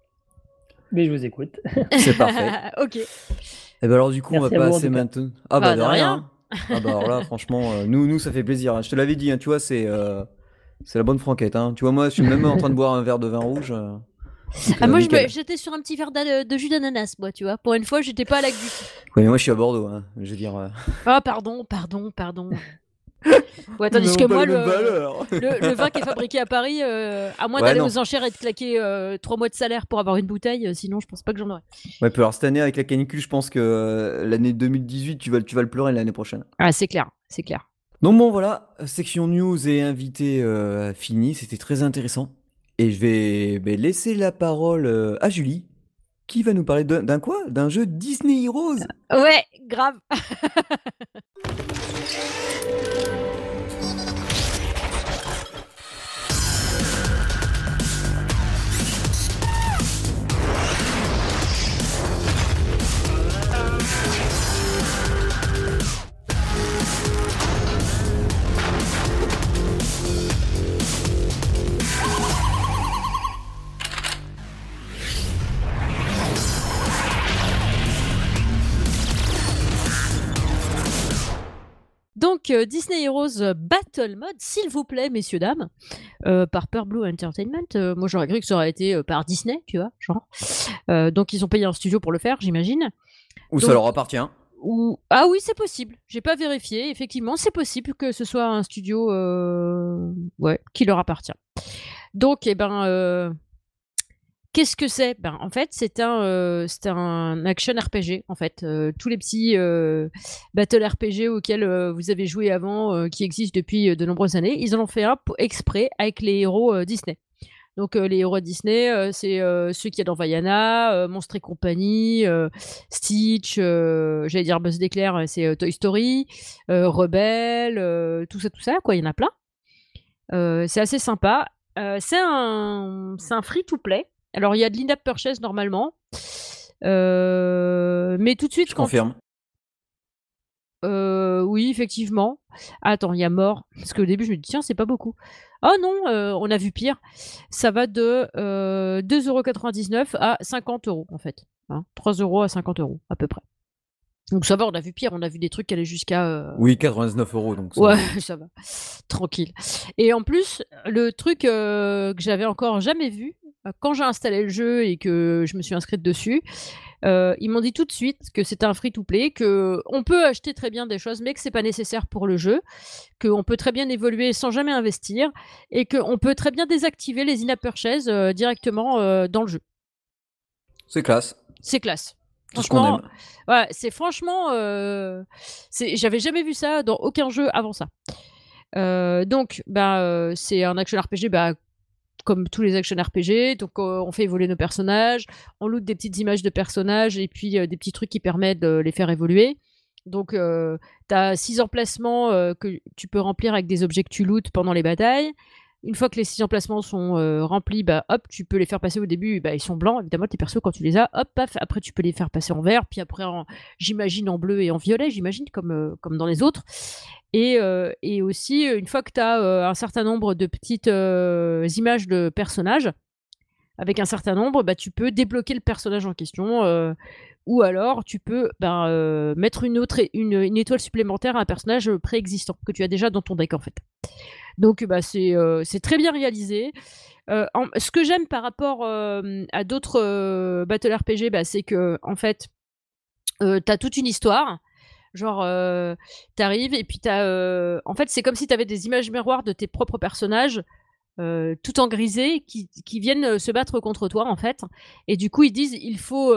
Mais je vous écoute. C'est parfait. ok. Et eh ben alors du coup, on va passer maintenant. Ah bah, bah de, rien. ah bah alors là, franchement, euh, nous, nous, ça fait plaisir. Hein. Je te l'avais dit, hein, tu vois, c'est euh, c'est la bonne franquette. Hein. Tu vois, moi, je suis même en train de boire un verre de vin rouge. Euh, ah, moi, j'étais sur un petit verre de, jus d'ananas, moi, tu vois. Pour une fois, j'étais pas à la goutte. Oui, mais moi, je suis à Bordeaux, hein, je veux dire. Ah, pardon, pardon, pardon. Ouais, tandis que moi, le, valeurs. le, le vin qui est fabriqué à Paris, euh, à moins Ouais, d'aller aux enchères et de claquer euh, trois mois de salaire pour avoir une bouteille, euh, sinon je pense pas que j'en aurais. Ouais, alors cette année avec la canicule, je pense que euh, l'année 2018, tu vas, tu vas le pleurer l'année prochaine. Ah, c'est clair, c'est clair. Donc bon voilà, section news et invité euh, fini, c'était très intéressant. Et je vais ben, laisser la parole euh, à Julie, qui va nous parler d'un quoi? D'un jeu Disney Heroes Ouais, grave. Donc, euh, Disney Heroes Battle Mode, s'il vous plaît, messieurs, dames, euh, par Purple Blue Entertainment. Euh, moi, j'aurais cru que ça aurait été euh, par Disney, tu vois, genre. Donc, ils ont payé un studio pour le faire, j'imagine. Ou ça leur appartient Ou... Ah oui, c'est possible. J'ai pas vérifié. Effectivement, c'est possible que ce soit un studio ouais, qui leur appartient. Donc, eh ben, qu'est-ce que c'est? Ben, En fait, c'est un, euh, un action RPG. En fait, Euh, tous les petits euh, battle RPG auxquels euh, vous avez joué avant, qui existent depuis de nombreuses années, ils en ont fait un exprès avec les héros Disney. Donc les héros Disney, c'est ceux qu'il y a dans Vaiana, Monstres et compagnie, Stitch, j'allais dire Buzz d'éclair, c'est Toy Story, Rebelle, tout ça, tout ça, quoi, il y en a plein. C'est assez sympa. C'est un, c'est un free-to-play. Alors il y a de l'in-app purchase normalement. Euh, mais tout de suite, Je quand confirme. euh, oui, effectivement. Attends, il y a mort. Parce qu'au début, je me dis, tiens, c'est pas beaucoup. Oh non, euh, on a vu pire. Ça va de euh, 2,99€ à 50 euros, en fait. Hein, 3 euros à 50 euros, à peu près. Donc ça va, on a vu pire. On a vu des trucs qui allaient jusqu'à. euh, Oui, 99 euros. Donc ça Ouais, va. ça va. Tranquille. Et en plus, le truc euh, que j'avais encore jamais vu, quand j'ai installé le jeu et que je me suis inscrite dessus, euh, ils m'ont dit tout de suite que c'était un free-to-play, que on peut acheter très bien des choses, mais que c'est pas nécessaire pour le jeu, qu'on peut très bien évoluer sans jamais investir, et qu'on peut très bien désactiver les in-app purchases euh, directement euh, dans le jeu. C'est classe. C'est classe. Tout ce qu'on Franchement, aime. Ouais, c'est franchement. c'est- J'avais jamais vu ça dans aucun jeu avant ça. Donc, bah, c'est un action RPG, bah, comme tous les action RPG. Donc, euh, on fait évoluer nos personnages, on loot des petites images de personnages et puis euh, des petits trucs qui permettent de les faire évoluer. Donc, euh, tu as six emplacements que tu peux remplir avec des objets que tu lootes pendant les batailles. Une fois que les six emplacements sont euh, remplis, bah, hop, tu peux les faire passer au début, bah, ils sont blancs, évidemment, tes persos, quand tu les as, hop, paf, après tu peux les faire passer en vert, puis après, j'imagine en bleu et en violet, j'imagine, comme, euh, comme dans les autres. Et, euh, et aussi, une fois que tu as un certain nombre de petites images de personnages, avec un certain nombre, bah, tu peux débloquer le personnage en question, ou alors tu peux ben, mettre une, autre, une, une étoile supplémentaire à un personnage préexistant que tu as déjà dans ton deck en fait. Donc bah, c'est euh, c'est très bien réalisé. Euh, ce que j'aime par rapport euh, à d'autres battle RPG, bah, c'est que en fait, euh, tu as toute une histoire. Genre, euh, t'arrives et puis t'as. En fait, c'est comme si t'avais des images miroirs de tes propres personnages, tout en grisé, qui, viennent se battre contre toi, en fait. Et du coup, ils disent il faut,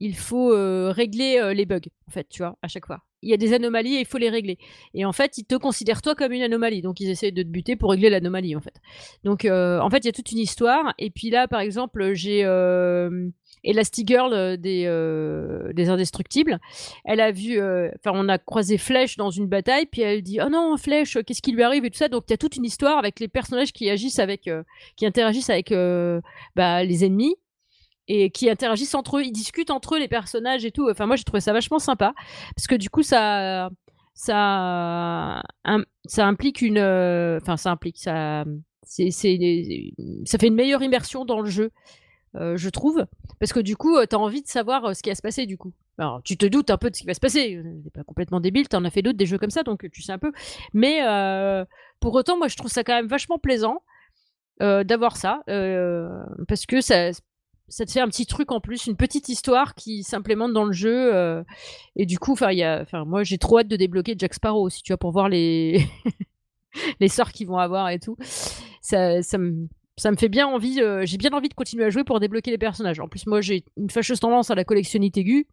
il faut régler les bugs, en fait, tu vois, à chaque fois. Il y a des anomalies et il faut les régler. Et en fait, ils te considèrent toi comme une anomalie. Donc, ils essaient de te buter pour régler l'anomalie, en fait. Donc, euh, en fait, il y a toute une histoire. Et puis là, par exemple, j'ai euh, Elastigirl euh, des, euh, des Indestructibles. Elle a vu, enfin, on a croisé Flèche dans une bataille, puis elle dit Oh non, Flèche, qu'est-ce qui lui arrive? et tout ça. Donc, il y a toute une histoire avec les personnages qui agissent avec, qui interagissent avec bah, les ennemis et qui interagissent entre eux, ils discutent entre eux les personnages et tout. Enfin, moi j'ai trouvé ça vachement sympa parce que du coup ça ça ça implique une euh, enfin ça implique ça c'est ça fait une meilleure immersion dans le jeu. euh, je trouve, parce que du coup, tu as envie de savoir euh, ce qui va se passer du coup. Alors, tu te doutes un peu de ce qui va se passer, t'es pas complètement débile, tu en as fait d'autres des jeux comme ça, donc tu sais un peu. Mais euh, pour autant, moi je trouve ça quand même vachement plaisant euh, d'avoir ça, euh, parce que ça, ça te fait un petit truc en plus, une petite histoire qui s'implémente dans le jeu. euh, et du coup, enfin, il moi, j'ai trop hâte de débloquer Jack Sparrow aussi, tu vois, pour voir les les sorts qu'ils vont avoir et tout. Ça, ça me ça me fait bien envie, euh, j'ai bien envie de continuer à jouer pour débloquer les personnages. En plus, moi, j'ai une fâcheuse tendance à la collectionnite aiguë.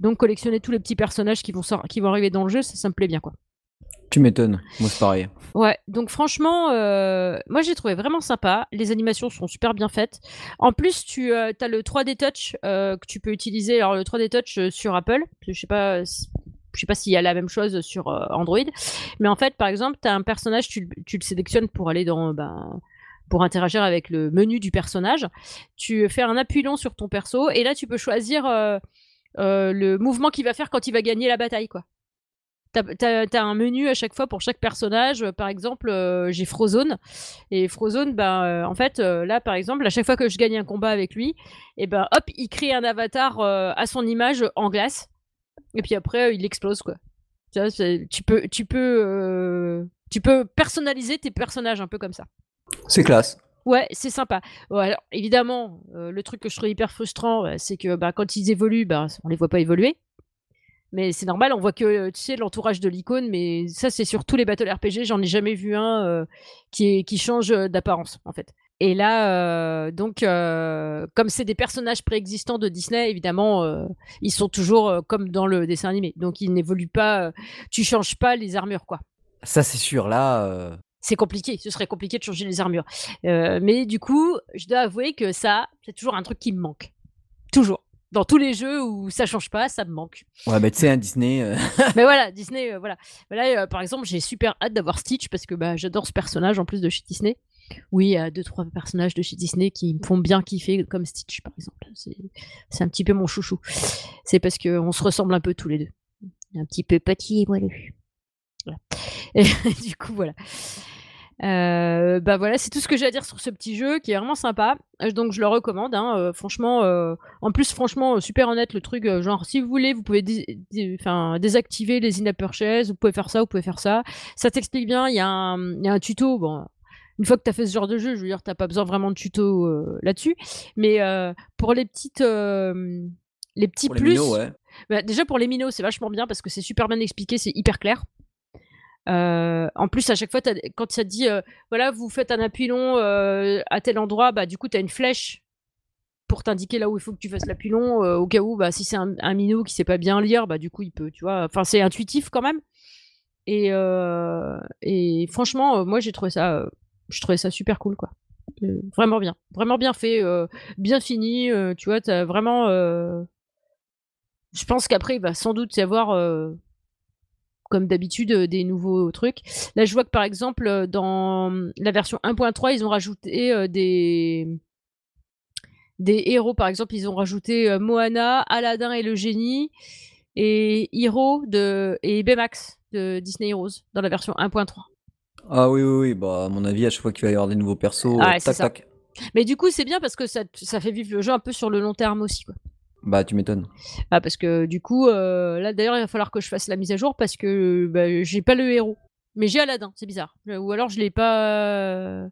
Donc, collectionner tous les petits personnages qui vont, qui vont arriver dans le jeu, ça me plaît bien, quoi. Tu m'étonnes. Moi, c'est pareil. Ouais, donc franchement, euh, moi j'ai trouvé vraiment sympa. Les animations sont super bien faites. En plus, tu as le 3D Touch euh, que tu peux utiliser. Alors le 3D Touch euh, sur Apple, je sais pas, je sais pas s'il y a la même chose sur euh, Android, mais en fait, par exemple, tu as un personnage, tu, le- tu le sélectionnes pour aller dans, ben, pour interagir avec le menu du personnage. Tu fais un appui long sur ton perso et là tu peux choisir euh, euh, le mouvement qu'il va faire quand il va gagner la bataille, quoi. T'as, t'as un menu à chaque fois pour chaque personnage. Euh, Par exemple, euh, j'ai Frozone. Et Frozone, ben, euh, en fait, euh, là, par exemple, à chaque fois que je gagne un combat avec lui, et ben, hop, il crée un avatar à son image en glace. Et puis après, il explose, quoi. Tu, peux, tu peux, tu peux personnaliser tes personnages un peu comme ça. C'est classe. Ouais, c'est sympa. Alors, évidemment, le truc que je trouve hyper frustrant, c'est que bah, quand ils évoluent, bah, on les voit pas évoluer. Mais c'est normal, on voit que euh, tu sais l'entourage de l'icône, mais ça c'est sur tous les battle RPG, j'en ai jamais vu un euh, qui, est- qui change euh, d'apparence en fait. Et là, euh, donc, euh, comme c'est des personnages préexistants de Disney, évidemment, euh, ils sont toujours comme dans le dessin animé. Donc, ils n'évoluent pas. tu changes pas les armures, quoi Ça, c'est sûr. Là, c'est compliqué, ce serait compliqué de changer les armures. Mais du coup, je dois avouer que ça, c'est toujours un truc qui me manque. Toujours. Dans tous les jeux où ça change pas, ça me manque. ouais, mais tu sais, un Disney. euh, mais voilà, Disney, euh, voilà. Là, euh, par exemple, j'ai super hâte d'avoir Stitch parce que bah, j'adore ce personnage en plus de chez Disney. Oui, il y a deux, trois personnages de chez Disney qui me font bien kiffer, comme Stitch, par exemple. C'est c'est un petit peu mon chouchou. C'est parce qu'on se ressemble un peu tous les deux. Un petit peu petit et moelleux. Voilà. Et du coup, voilà. Euh, bah voilà, c'est tout ce que j'ai à dire sur ce petit jeu qui est vraiment sympa. Euh, Donc je le recommande. hein, euh, franchement, euh, en plus, franchement, super honnête le truc. genre, si vous voulez, vous pouvez enfin, désactiver les in-app purchases. Vous pouvez faire ça, vous pouvez faire ça. Ça t'explique bien. Il y, a un- il y a un tuto. Bon, une fois que tu as fait ce genre de jeu, je veux dire, t'as pas besoin vraiment de tuto là-dessus. Mais pour les petites, les petits pour les plus, minots, ouais. bah, déjà pour les minots, c'est vachement bien parce que c'est super bien expliqué, c'est hyper clair. Euh, en plus, à chaque fois, quand ça te dit, euh, voilà, vous faites un appui long euh, à tel endroit, bah du coup, tu as une flèche pour t'indiquer là où il faut que tu fasses l'appui long, au cas où, bah, si c'est un, un minot qui sait pas bien lire, bah du coup, il peut, tu vois. Enfin, c'est intuitif quand même. Et, et franchement, moi, j'ai trouvé ça, je trouvais ça super cool, quoi. Vraiment bien, vraiment bien fait, bien fini. tu vois, t'as vraiment. Je pense qu'après, il va sans doute y avoir, comme d'habitude, euh, des nouveaux trucs. Là, je vois que par exemple, euh, dans la version 1.3, ils ont rajouté euh, des des héros. Par exemple, ils ont rajouté Moana, Aladdin et le génie, et Hiro de et Baymax de Disney Heroes dans la version 1.3. Ah oui, oui, oui. Bah, à mon avis, à chaque fois qu'il va y avoir des nouveaux persos, Ah ouais, c'est tac, ça. tac. Mais du coup, c'est bien parce que ça, ça fait vivre le jeu un peu sur le long terme aussi. Quoi. Bah, tu m'étonnes. Ah, parce que du coup, euh, là d'ailleurs, il va falloir que je fasse la mise à jour parce que bah, j'ai pas le héros. Mais j'ai Aladdin, c'est bizarre. Euh, Ou alors je l'ai pas.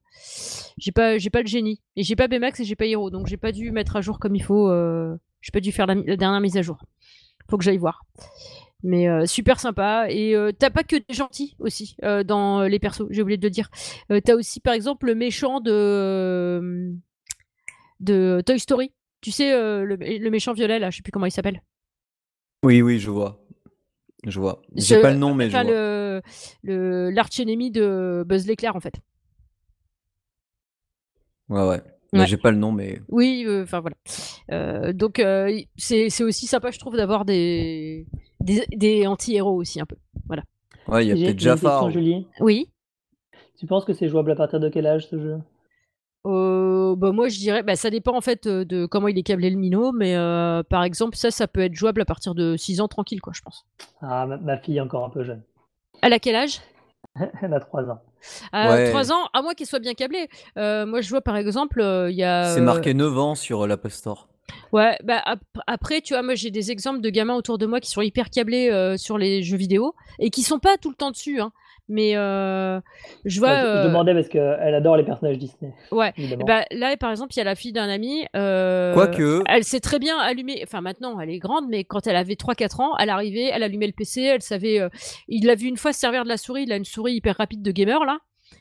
J'ai pas, j'ai pas le génie. Et j'ai pas Baymax et j'ai pas Hero. Donc j'ai pas dû mettre à jour comme il faut. Euh... J'ai pas dû faire la, dernière mise à jour. Faut que j'aille voir. Mais euh, super sympa. Et euh, t'as pas que des gentils aussi euh, dans les persos, j'ai oublié de le dire. Euh, t'as aussi par exemple le méchant de. de Toy Story. Tu sais, euh, le, le méchant violet là, je sais plus comment il s'appelle. Oui, oui, je vois. Je vois. J'ai Je- pas le nom, mais Enfin, je vois. le, le, l'arch-ennemi de Buzz l'éclair, en fait. Ouais, ouais. J'ai pas le nom, mais. Oui, euh, enfin voilà. Euh, donc, euh, c'est, c'est aussi sympa, je trouve, d'avoir des, des, des anti-héros aussi, un peu. Ouais, il y a J'ai peut-être Jafar. Oui. Tu penses que c'est jouable à partir de quel âge ce jeu? Euh, bah, moi, je dirais, bah, ça dépend en fait euh, de comment il est câblé le minot, mais euh, par exemple, ça, ça peut être jouable à partir de 6 ans tranquille, quoi, je pense. Ah, ma, ma fille est encore un peu jeune. Elle a quel âge? Elle a 3 ans. À Ouais. 3 ans, à moins qu'il soit bien câblé. Euh, moi, je vois par exemple, euh, il y a. C'est euh, marqué 9 ans sur euh, l'Apple Store. Ouais, bah ap- après, tu vois, moi j'ai des exemples de gamins autour de moi qui sont hyper câblés euh, sur les jeux vidéo et qui sont pas tout le temps dessus, hein. Mais euh, je vois. Ouais, je, je euh, demandais parce qu'elle adore les personnages Disney. ouais. Évidemment. Bah, là, par exemple, il y a la fille d'un ami. euh, Quoique, Elle sait très bien allumer. Enfin, maintenant, elle est grande, mais quand elle avait 3-4 ans, elle arrivait, elle allumait le PC, elle savait. euh, Il l'a vu une fois se servir de la souris. Il a une souris hyper rapide de gamer, là.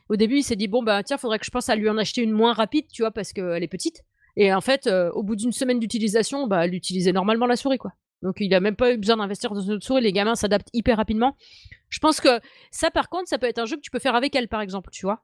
Au début, il s'est dit bon, bah, tiens, faudrait que je pense à lui en acheter une moins rapide, tu vois, parce qu'elle est petite. Et en fait, euh, au bout d'une semaine d'utilisation, bah, elle utilisait normalement la souris, quoi. Donc, il a même pas eu besoin d'investir dans une autre souris. Les gamins s'adaptent hyper rapidement. Je pense que ça, par contre, ça peut être un jeu que tu peux faire avec elle, par exemple, tu vois.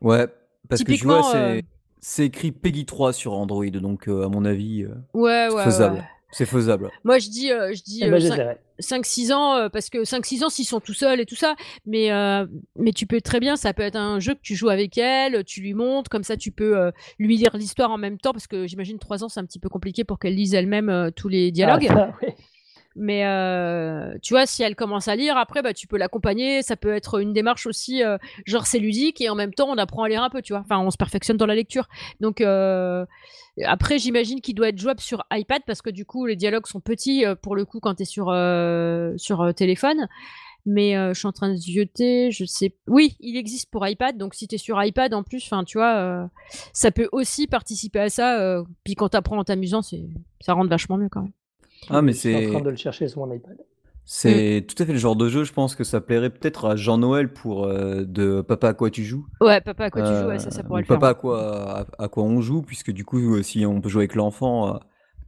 ouais, parce que je vois, euh, c'est écrit Peggy 3 sur Android, donc euh, à mon avis, euh, ouais, faisable. ouais. C'est faisable. Moi, je dis, euh, je dis Eh ben, euh. 5-6 ans, euh, parce que 5-6 ans, s'ils sont tout seuls et tout ça, mais, euh, mais tu peux très bien, ça peut être un jeu que tu joues avec elle, tu lui montres, comme ça tu peux euh, lui lire l'histoire en même temps, parce que j'imagine 3 ans, c'est un petit peu compliqué pour qu'elle lise elle-même euh, tous les dialogues. Ah, ça, ouais. Mais euh, tu vois, si elle commence à lire, après, bah, tu peux l'accompagner. Ça peut être une démarche aussi, euh, genre c'est ludique et en même temps, on apprend à lire un peu, tu vois. Enfin, on se perfectionne dans la lecture. Donc, euh, après, j'imagine qu'il doit être jouable sur iPad parce que du coup, les dialogues sont petits pour le coup quand tu es sur, téléphone. Mais je suis en train de zioter, je sais. Oui, il existe pour iPad, donc si tu es sur iPad en plus, tu vois, ça peut aussi participer à ça. puis quand tu apprends en t'amusant, ça rend vachement mieux quand même. Ah, mais Je suis en c'est train de le chercher sur mon iPad. c'est tout à fait le genre de jeu, je pense que ça plairait peut-être à Jean-Noël pour euh, de Papa à quoi tu joues. Ouais, papa, à quoi tu joues, ouais, ça, ça Euh, pourrait ou le faire. Papa à quoi, à, à quoi on joue, puisque du coup, euh, si on peut jouer avec l'enfant, euh,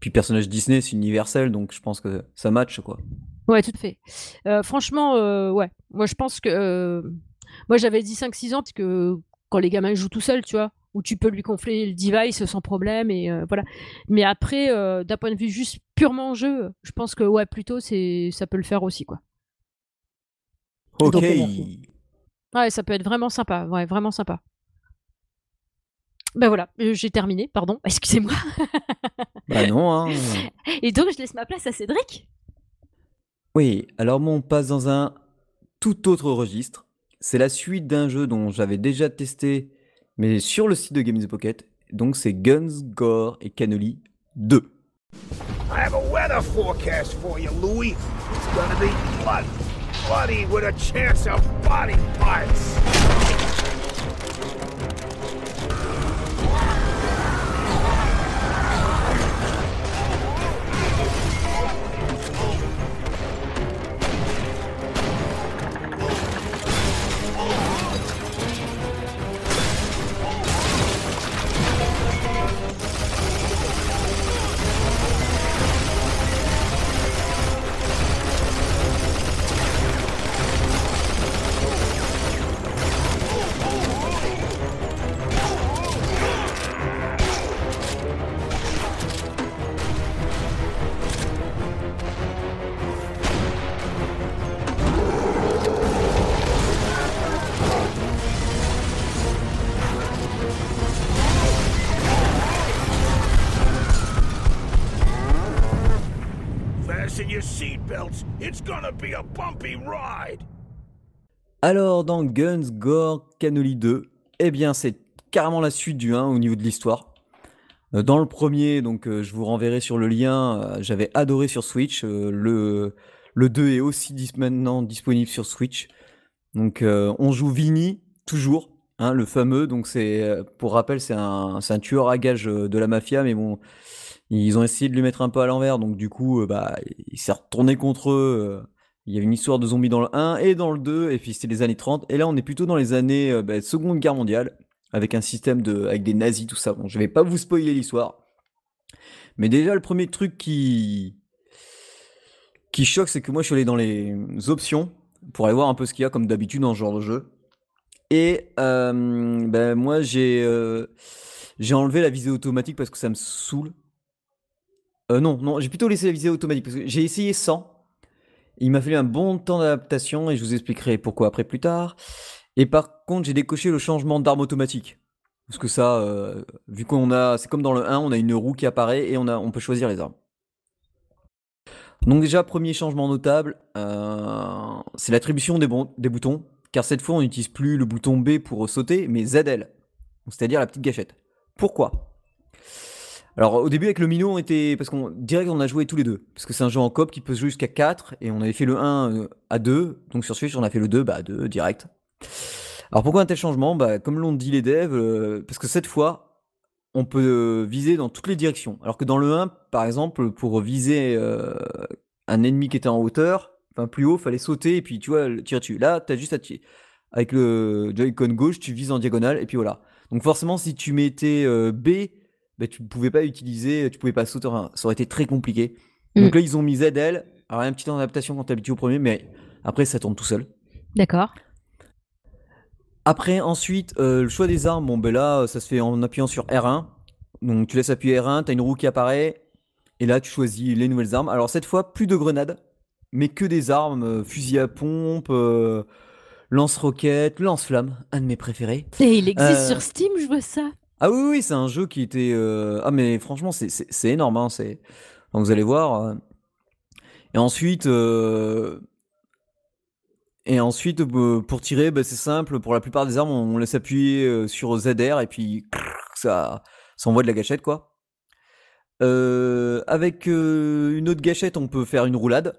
puis personnage Disney, c'est universel, donc je pense que ça match, quoi. Ouais, tout à fait. Euh, franchement, euh, ouais. Moi, je pense que. euh, Moi, j'avais dit 5-6 ans, parce que quand les gamins jouent tout seuls, tu vois, où tu peux lui gonfler le device sans problème, et euh, voilà. Mais après, euh, d'un point de vue juste purement jeu, je pense que, ouais, plutôt, c'est... ça peut le faire aussi, quoi. Ok. Merci. Ouais, ça peut être vraiment sympa. Ouais, vraiment sympa. Ben voilà, euh, j'ai terminé, pardon, excusez-moi. Bah non, hein. Et donc, je laisse ma place à Cédric. Oui, alors moi, on passe dans un tout autre registre. C'est la suite d'un jeu dont j'avais déjà testé, mais sur le site de Games Pocket. Donc c'est Guns, Gore et Cannoli 2. I have a weather forecast for you, Louis. It's gonna be blood, bloody with a chance of body parts. It's gonna be a bumpy ride. Alors dans Guns, Gore, Cannoli 2, eh bien c'est carrément la suite du 1 au niveau de l'histoire. Euh, Dans le premier, donc euh, je vous renverrai sur le lien, euh, j'avais adoré sur Switch. le, le 2 est aussi maintenant disponible sur Switch. Donc on joue Vinny, toujours, hein, le fameux. Donc c'est, pour rappel, c'est un, un tueur à gages euh, de la mafia, mais bon, ils ont essayé de lui mettre un peu à l'envers. Donc du coup, euh, bah, il s'est retourné contre eux. euh, il y avait une histoire de zombies dans le 1 et dans le 2, et puis c'était les années 30. Et là, on est plutôt dans les années euh, bah, Seconde Guerre mondiale, avec un système de, avec des nazis, tout ça. Bon, je vais pas vous spoiler l'histoire. Mais déjà, le premier truc qui, qui choque, c'est que moi, je suis allé dans les options pour aller voir un peu ce qu'il y a, comme d'habitude, dans ce genre de jeu. Et ben, moi, j'ai j'ai enlevé la visée automatique parce que ça me saoule. Euh, non, non, j'ai plutôt laissé la visée automatique parce que j'ai essayé sans. Il m'a fallu un bon temps d'adaptation et je vous expliquerai pourquoi après plus tard. Et par contre, j'ai décoché le changement d'arme automatique. Parce que ça, euh, vu qu'on a, c'est comme dans le 1, on a une roue qui apparaît et on, peut choisir les armes. Donc déjà, premier changement notable, euh, c'est l'attribution des boutons. Car cette fois, on n'utilise plus le bouton B pour sauter, mais ZL. C'est-à-dire la petite gâchette. Pourquoi? Alors au début avec le minot on était parce qu'on direct on a joué tous les deux parce que c'est un jeu en coop qui peut se jouer jusqu'à 4 et on avait fait le 1 euh, à 2 donc sur Switch on a fait le 2 bah à 2 direct. Alors pourquoi un tel changement? Bah comme l'ont dit les devs euh, parce que cette fois on peut euh, viser dans toutes les directions alors que dans le 1 par exemple pour viser euh, un ennemi qui était en hauteur enfin plus haut fallait sauter et puis tu vois tirer dessus. Là t'as juste à tirer avec le Joy-Con gauche tu vises en diagonale et puis voilà. Donc forcément si tu mettais B bah, tu ne pouvais pas utiliser, tu pouvais pas sauter, enfin, ça aurait été très compliqué. Donc Mm. là, ils ont mis ZL. Alors, il y a une petite adaptation quand tu habitué au premier, mais après, ça tourne tout seul. D'accord. Après, ensuite, euh, le choix des armes, bon, ben là, ça se fait en appuyant sur R1. Donc, tu laisses appuyer R1, tu as une roue qui apparaît, et là, tu choisis les nouvelles armes. Alors, cette fois, plus de grenades, mais que des armes, euh, fusil à pompe, euh, lance-roquettes, lance-flamme, un de mes préférés. Et il existe sur Steam, je vois ça. Ah oui, oui, c'est un jeu qui était. euh, Ah, mais franchement, c'est- énorme. Hein. Donc, vous allez voir. euh. Et ensuite. euh, Et ensuite, pour tirer, bah, c'est simple. Pour la plupart des armes, on laisse appuyer sur ZR et puis ça, ça envoie de la gâchette, quoi. Avec une autre gâchette, on peut faire une roulade.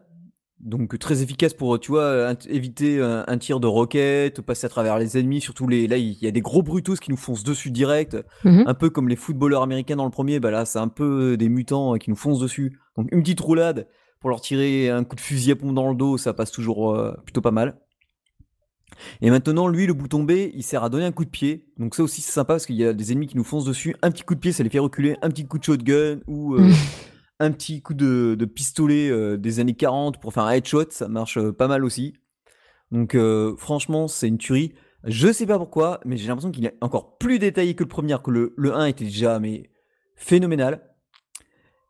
Donc très efficace pour, tu vois, int- éviter un, un tir de roquette, passer à travers les ennemis. Surtout les, là, il y a des gros brutos qui nous foncent dessus direct. Mhm. Un peu comme les footballeurs américains dans le premier, bah là c'est un peu des mutants euh, qui nous foncent dessus. Donc une petite roulade pour leur tirer un coup de fusil à pompe dans le dos, ça passe toujours euh, plutôt pas mal. Et maintenant, lui, le bouton B, il sert à donner un coup de pied. Donc ça aussi c'est sympa parce qu'il y a des ennemis qui nous foncent dessus. Un petit coup de pied, ça les fait reculer. Un petit coup de shotgun ou euh, un petit coup de, pistolet euh, des années 40 pour faire un headshot, ça marche euh, pas mal aussi. Donc euh, franchement, c'est une tuerie. Je sais pas pourquoi, mais j'ai l'impression qu'il est encore plus détaillé que le premier, que le, le 1 était déjà mais phénoménal.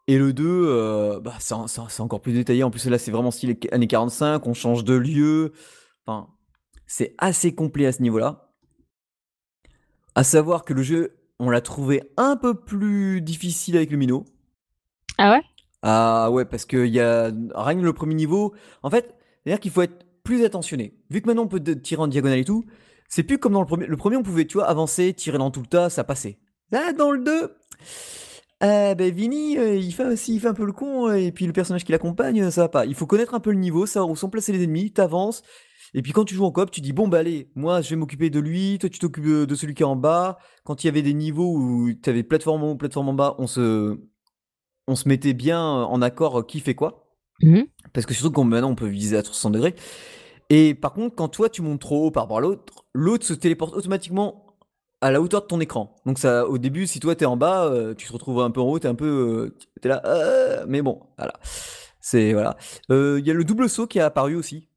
Et le 2, euh, bah, c'est encore plus détaillé. En plus, là, c'est vraiment style années 45, on change de lieu. Enfin, c'est assez complet à ce niveau-là. À savoir que le jeu, on l'a trouvé un peu plus difficile avec le minot. Ah ouais? Ah ouais, parce qu'il y a rien que le premier niveau. En fait, c'est-à-dire qu'il faut être plus attentionné. Vu que maintenant on peut tirer en diagonale et tout, c'est plus comme dans le premier. Le premier, on pouvait, tu vois, avancer, tirer dans tout le tas, ça passait. Là, dans le 2, euh, ben euh, il fait aussi, fait un peu le con, et puis le personnage qui l'accompagne, euh, ça va pas. Il faut connaître un peu le niveau, savoir où sont placés les ennemis, t'avances. Et puis quand tu joues en coop, tu dis bon bah allez, moi je vais m'occuper de lui, toi tu t'occupes de celui qui est en bas. Quand il y avait des niveaux où tu avais plateforme en haut, plateforme en bas, on se, on se mettait bien en accord euh, qui fait quoi. Mhm. Parce que surtout quand maintenant on peut viser à 300 degrés. Et par contre, quand toi tu montes trop haut par rapport à l'autre, l'autre se téléporte automatiquement à la hauteur de ton écran. Donc ça, au début, si toi t'es en bas, euh, tu te retrouves un peu en haut, t'es un peu, euh, t'es là, euh, mais bon, voilà. C'est voilà. Euh, Il y a le double saut qui a apparu aussi,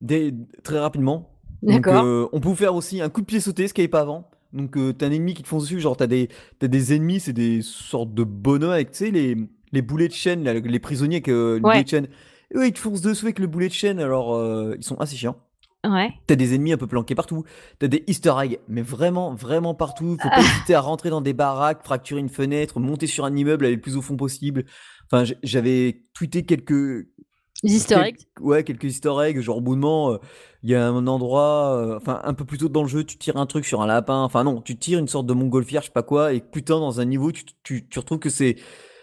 dès, très rapidement. Donc, D'accord. euh, on peut faire aussi un coup de pied sauté, ce qu'il n'y avait pas avant. Donc euh, t'as un ennemi qui te fonce dessus, genre t'as des, t'as des ennemis, c'est des sortes de bonhommes avec, tu sais, les, les boulets de chaîne, là, les prisonniers avec euh, les Ouais. boulets de chaîne. Et eux, ils te foncent dessus avec le boulet de chaîne, alors euh, ils sont assez chiants. Ouais. T'as des ennemis un peu planqués partout. T'as des easter eggs, mais vraiment, vraiment partout. Faut pas hésiter à rentrer dans des baraques, fracturer une fenêtre, monter sur un immeuble, aller le plus au fond possible. Enfin, j'avais tweeté quelques, Les easter eggs. ouais, quelques easter eggs, genre au bout de moment, euh, il y a un endroit, euh, enfin un peu plus tôt dans le jeu, tu tires un truc sur un lapin, enfin non, tu tires une sorte de montgolfière, je sais pas quoi, et putain dans un niveau, tu, tu, tu retrouves que c'est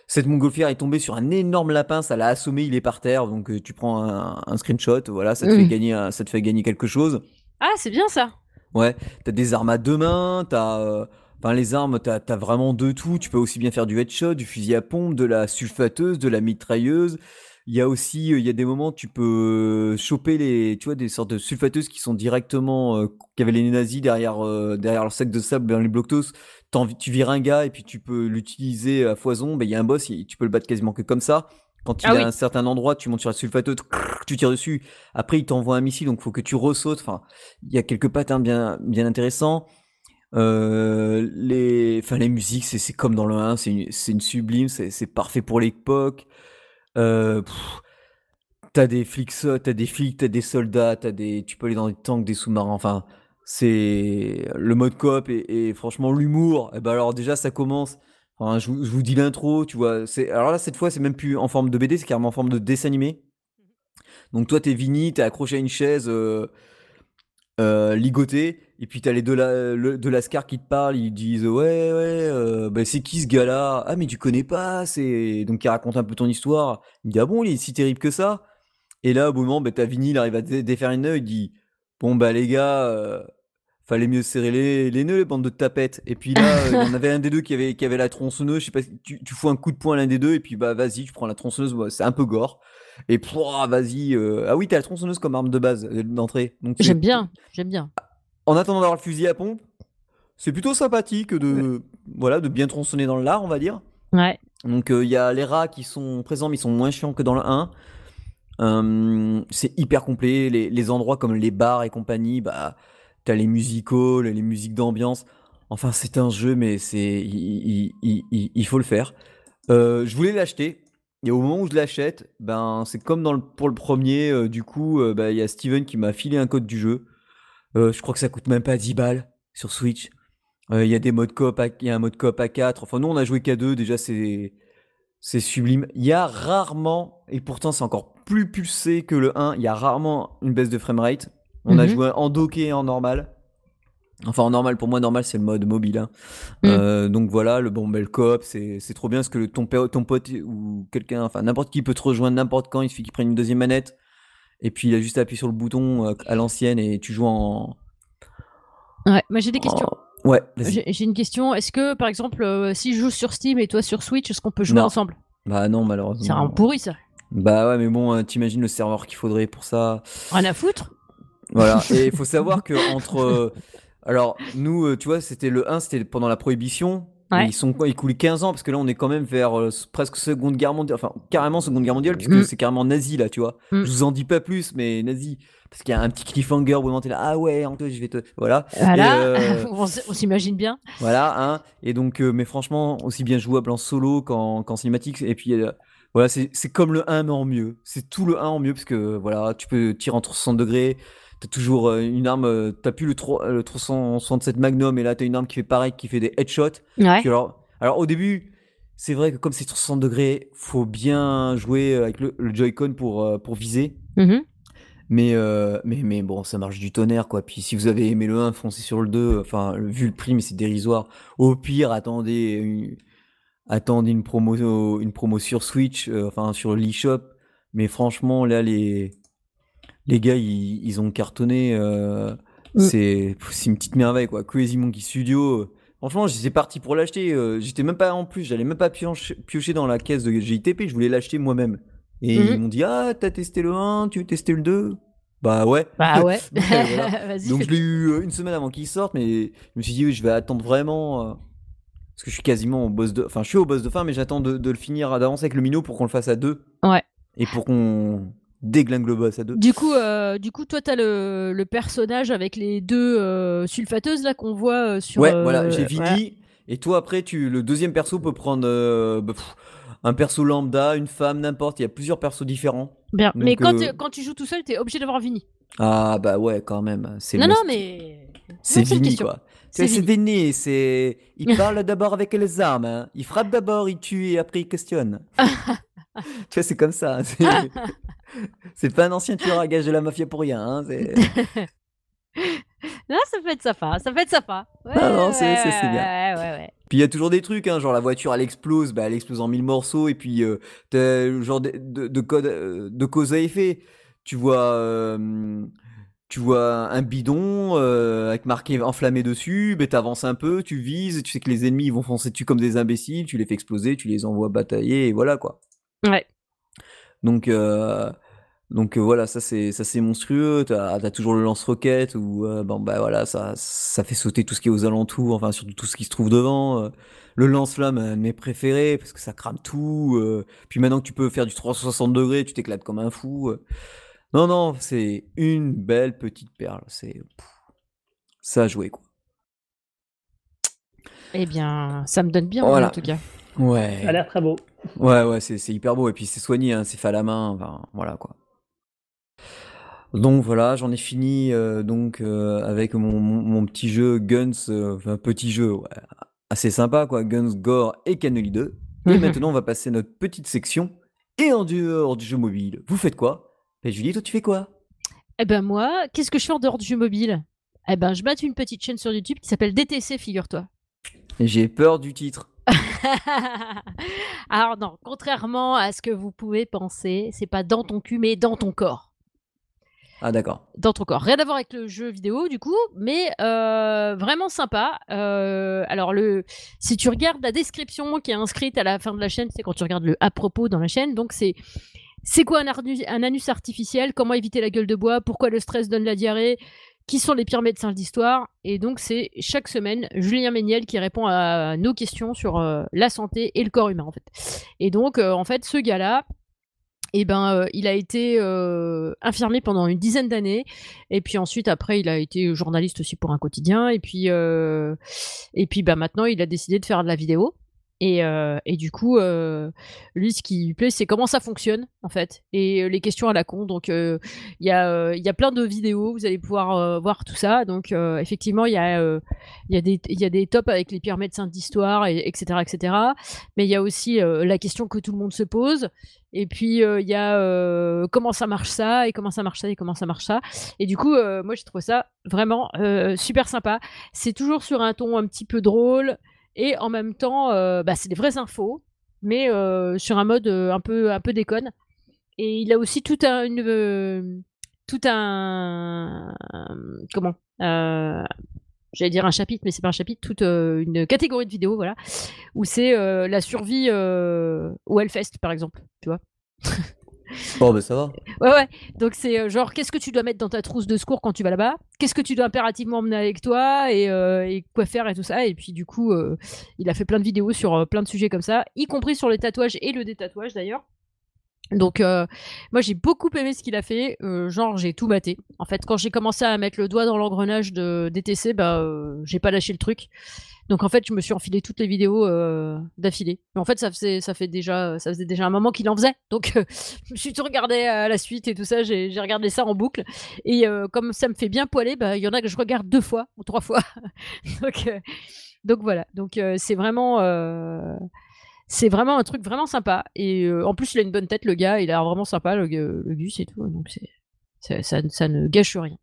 cette montgolfière est tombée sur un énorme lapin, ça l'a assommé, il est par terre, donc euh, tu prends un, un screenshot, voilà, ça te, fait gagner, un- ça te fait gagner quelque chose. Ah, c'est bien ça. Ouais, t'as des armes à deux mains, t'as. euh, les armes, t'as as vraiment de tout. Tu peux aussi bien faire du headshot, du fusil à pompe, de la sulfateuse, de la mitrailleuse. Il y a aussi, il y a des moments, tu peux choper les, tu vois, des sortes de sulfateuses qui sont directement, euh, qu'avaient les nazis derrière, euh, derrière leur sac de sable dans les blocktos. T'en- Tu vires un gars et puis tu peux l'utiliser à foison. Ben, il y a un boss, tu peux le battre quasiment que comme ça. Quand il Ah est oui. à un certain endroit, tu montes sur la sulfateuse, tu tires dessus. Après, il t'envoie un missile, donc faut que tu ressautes. Enfin, il y a quelques patterns bien, bien intéressants. Euh, les, enfin, les musiques, c'est comme dans le 1, c'est une, sublime, c'est parfait pour l'époque. Euh, pff, t'as des flics, so- t'as des flics, t'as des soldats, t'as des, tu peux aller dans des tanks, des sous-marins. Enfin, c'est le mode coop et, et franchement l'humour. Et ben alors déjà ça commence. Enfin, je, vous- je vous dis l'intro, tu vois. C'est alors là cette fois c'est même plus en forme de BD, c'est carrément en forme de dessin animé. Donc toi t'es Vinny, t'es accroché à une chaise. euh, euh, ligoté. Et puis t'as les deux, la, le- de Lascar qui te parlent, ils disent ouais ouais, euh, bah, c'est qui ce gars-là? Ah mais tu connais pas, c'est donc il raconte un peu ton histoire. Il dit ah bon il est si terrible que ça? Et là au bout d'un moment, bah, t'as Vinny, il arrive à dé- défaire une nœud, il dit bon bah les gars, euh, fallait mieux serrer les, les nœuds les bandes de tapettes. Et puis là euh, il y en avait un des deux qui avait qui avait la tronçonneuse, je sais pas, si tu, tu fous un coup de poing à l'un des deux et puis bah vas-y tu prends la tronçonneuse, bah, c'est un peu gore. Et vas-y, euh, ah oui t'as la tronçonneuse comme arme de base euh, d'entrée. J'aime bien, j'aime bien. En attendant d'avoir le fusil à pompe, c'est plutôt sympathique de, voilà, de bien tronçonner dans le lard, on va dire. Ouais. Donc il y a les rats qui sont présents, mais ils sont moins chiants que dans le 1. Euh, c'est hyper complet. Les, les endroits comme les bars et compagnie, bah, t'as les musicals, les musiques d'ambiance. Enfin, c'est un jeu, mais c'est, il, il- il- il- il faut le faire. Euh, je voulais l'acheter. Et au moment où je l'achète, ben, c'est comme dans le, pour le premier. euh, du coup, euh, bah, il y a Steven qui m'a filé un code du jeu. Euh, je crois que ça coûte même pas 10 balles sur Switch. Euh, Il y a des modes coop, il y a un mode coop à 4. Enfin, nous, on a joué qu'à 2. Déjà, c'est, c'est sublime. Il y a rarement, et pourtant, c'est encore plus pulsé que le 1, il y a rarement une baisse de framerate. On a Mhm. joué en docké et en normal. Enfin, en normal, pour moi, normal, c'est le mode mobile. hein. Mm. Euh, donc voilà, le bon, bel coop, c'est c'est trop bien parce que le, ton, pe- ton pote ou quelqu'un, enfin n'importe qui peut te rejoindre n'importe quand. Il suffit qu'il prenne une deuxième manette. Et puis il a juste appuyé sur le bouton euh, à l'ancienne et tu joues en. Ouais. Moi, j'ai des questions. en- Ouais. J'ai une question. Est-ce que, par exemple, euh, si je joue sur Steam et toi sur Switch, est-ce qu'on peut jouer Non. ensemble? Bah non, malheureusement. C'est vraiment pourri, ça. Bah ouais, mais bon, euh, t'imagines le serveur qu'il faudrait pour ça. Rien à foutre. Voilà, et il faut savoir que entre. euh, alors, nous, tu vois, c'était le 1, c'était pendant la prohibition. Ouais. Ils sont quoi Ils coulaient 15 ans, parce que là, on est quand même vers euh, presque Seconde Guerre mondiale. Enfin, carrément Seconde Guerre mondiale, puisque Mm. c'est carrément nazi, là, tu vois. Mm. Je vous en dis pas plus, mais nazi. Parce qu'il y a un petit cliffhanger où t'es là, ah ouais, Anto, je vais te. Voilà. Euh, on on s'imagine bien. Voilà, hein. Et donc, euh, mais franchement, aussi bien jouable en solo qu'en cinématique. Et puis, voilà, c'est c'est comme le 1, mais en mieux. C'est tout le 1 en mieux, parce que voilà, tu peux tirer en 360 degrés. T'as toujours euh, une arme, euh, t'as plus le, 3, le 367 Magnum, et là, t'as une arme qui fait pareil, qui fait des headshots. Ouais. Puis alors, alors, au début, c'est vrai que comme c'est 360 degrés, faut bien jouer avec le, le Joy-Con pour, euh, pour viser. Mhm. Mais, euh, mais, mais bon, ça marche du tonnerre, quoi. Puis si vous avez aimé le 1, foncez sur le 2. Enfin, vu le prix, mais c'est dérisoire. Au pire, attendez une, attendez une promo, une promo sur Switch, euh, enfin sur l'eShop. Mais franchement, là, les, les gars, ils, ils ont cartonné. euh, Mm. c'est c'est une petite merveille, quoi. Crazy Monkey Studio. euh, Franchement, j'étais parti pour l'acheter. euh, J'étais même pas en plus, j'allais même pas piocher, dans la caisse de GITP. Je voulais l'acheter moi-même. Et ils m'ont dit Ah, t'as testé le 1, tu veux tester le 2 Bah ouais. Bah ouais. Voilà. Vas-y. Donc je l'ai eu euh, une semaine avant qu'il sorte, mais je me suis dit oui, je vais attendre vraiment. euh, parce que je suis quasiment au boss de. Enfin, je suis au boss de fin, mais j'attends de, de le finir d'avance avec le minot pour qu'on le fasse à deux. Ouais. Et pour qu'on déglingue le boss à deux. Du coup, euh, du coup, toi, t'as le, le personnage avec les deux euh, sulfateuses là qu'on voit euh, sur. ouais, euh, voilà, j'ai fini. voilà. Et toi, après, tu, le deuxième perso peut prendre bah, pff, un perso lambda, une femme, n'importe. Il y a plusieurs persos différents. Bien. mais quand, tu- quand tu joues tout seul, t'es obligé d'avoir Vini. Ah bah ouais, quand même. C'est Non, le- non, mais. C'est Vini, quoi. C'est Vini. Vini, c'est. Il parle d'abord avec les armes. hein. Il frappe d'abord, il tue et après il questionne. tu vois, c'est comme ça. C'est- pas un ancien tueur à gage de la mafia pour rien. hein, Non, ça peut être sympa. Ça peut être sympa. Ouais, Non, non, c'est- ouais, bien. Puis il y a toujours des trucs, hein, genre la voiture elle explose, bah, elle explose en mille morceaux, et puis euh, le genre de, de, de code, euh, de cause à effet. Tu vois, euh, tu vois un bidon euh, avec marqué enflammé dessus, bah, t'avances un peu, tu vises, tu sais que les ennemis ils vont foncer dessus comme des imbéciles, tu les fais exploser, tu les envoies batailler, et voilà quoi. Ouais. Donc, euh, donc euh, voilà, ça c'est ça c'est monstrueux. T'as as toujours le lance-roquette où euh, bon bah voilà, ça ça fait sauter tout ce qui est aux alentours, enfin surtout tout ce qui se trouve devant. euh. le lance-flamme, un de mes préférés parce que ça crame tout. euh. Puis maintenant que tu peux faire du 360 degrés, tu t'éclates comme un fou. euh. Non non, c'est une belle petite perle. C'est ça a joué quoi. Eh bien, ça me donne bien Voilà. en tout cas. Ouais. Ça a l'air très beau. Ouais, ouais, c'est c'est hyper beau. Et puis c'est soigné, hein, c'est fait à la main. Enfin, voilà quoi. Donc voilà, j'en ai fini euh, donc euh, avec mon, mon- mon petit jeu Guns, euh, enfin petit jeu ouais, assez sympa quoi, Guns, Gore et Cannoli 2. Et maintenant on va passer à notre petite section. Et en dehors du jeu mobile, vous faites quoi? Ben Julie, toi tu fais quoi? Eh ben moi, qu'est-ce que je fais en dehors du jeu mobile? Eh ben je mate une petite chaîne sur YouTube qui s'appelle DTC, figure-toi. J'ai peur du titre. Alors non, contrairement à ce que vous pouvez penser, c'est pas dans ton cul, mais dans ton corps. Ah d'accord. Dans ton corps. Rien à voir avec le jeu vidéo du coup, mais euh, vraiment sympa. Euh, alors le, si tu regardes la description qui est inscrite à la fin de la chaîne, c'est quand tu regardes le à propos dans la chaîne. Donc c'est c'est quoi un, anus artificiel? Comment éviter la gueule de bois? Pourquoi le stress donne la diarrhée? Qui sont les pires médecins d'histoire Et donc, c'est chaque semaine Julien Méniel qui répond à nos questions sur euh, la santé et le corps humain, en fait. Et donc, en fait, ce gars-là, eh ben, euh, il a été euh, infirmier pendant une dizaine d'années, et puis ensuite, après, il a été journaliste aussi pour un quotidien, et puis, euh, et puis, bah, maintenant, il a décidé de faire de la vidéo. Et, euh, et du coup, euh, lui, ce qui lui plaît, c'est comment ça fonctionne, en fait, et euh, les questions à la con. Donc, il y, a, y a plein de vidéos, vous allez pouvoir voir tout ça. Donc, effectivement, il y, a, y, des- y a des tops avec les pires médecins d'histoire, et, etc., etc. Mais il y a aussi la question que tout le monde se pose. Et puis, il y a comment ça marche ça, et comment ça marche ça, et comment ça marche ça. Et du coup, moi, j'ai trouvé ça vraiment super sympa. C'est toujours sur un ton un petit peu drôle. Et en même temps, euh, bah, c'est des vraies infos, mais euh, sur un mode euh, un peu un peu déconne. Et il a aussi tout un une, tout un comment J'allais dire un chapitre, mais c'est pas un chapitre, toute une catégorie de vidéos, voilà, où c'est la survie euh, au Hellfest, par exemple, tu vois. Bon bah ça va. Ouais, ouais. Donc c'est euh, genre, qu'est-ce que tu dois mettre dans ta trousse de secours quand tu vas là-bas? Qu'est-ce que tu dois impérativement emmener avec toi? Et, euh, quoi faire et tout ça? Et puis du coup, euh, il a fait plein de vidéos sur plein de sujets comme ça, y compris sur les tatouages et le détatouage d'ailleurs. Donc moi j'ai beaucoup aimé ce qu'il a fait, genre j'ai tout maté. En fait quand j'ai commencé à mettre le doigt dans l'engrenage de DTC, bah euh, j'ai pas lâché le truc. Donc en fait je me suis enfilé toutes les vidéos euh, d'affilée. Mais en fait ça faisait fait déjà ça faisait déjà un moment qu'il en faisait. Donc euh, je me suis tout regardé à la suite et tout ça, j'ai regardé ça en boucle. Et euh, comme ça me fait bien poiler, bah il y en a que je regarde deux fois ou trois fois. donc voilà. Donc c'est vraiment c'est vraiment un truc vraiment sympa. Et en plus, il a une bonne tête, le gars. Il a l'air vraiment sympa, le, le Gus et tout. Donc, ça, ça ne gâche rien.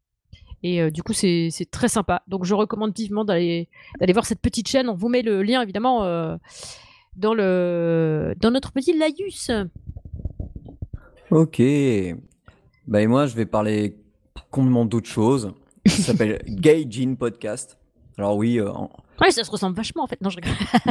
Et euh, du coup, c'est, très sympa. Donc, je recommande vivement d'aller, voir cette petite chaîne. On vous met le lien, évidemment, euh, dans, le, dans notre petit laïus. Ok. Bah et moi je vais parler complètement d'autre chose. Ça s'appelle Gay Jean Podcast. Alors oui, euh, en- Ouais, ça se ressemble vachement, en fait. Non, je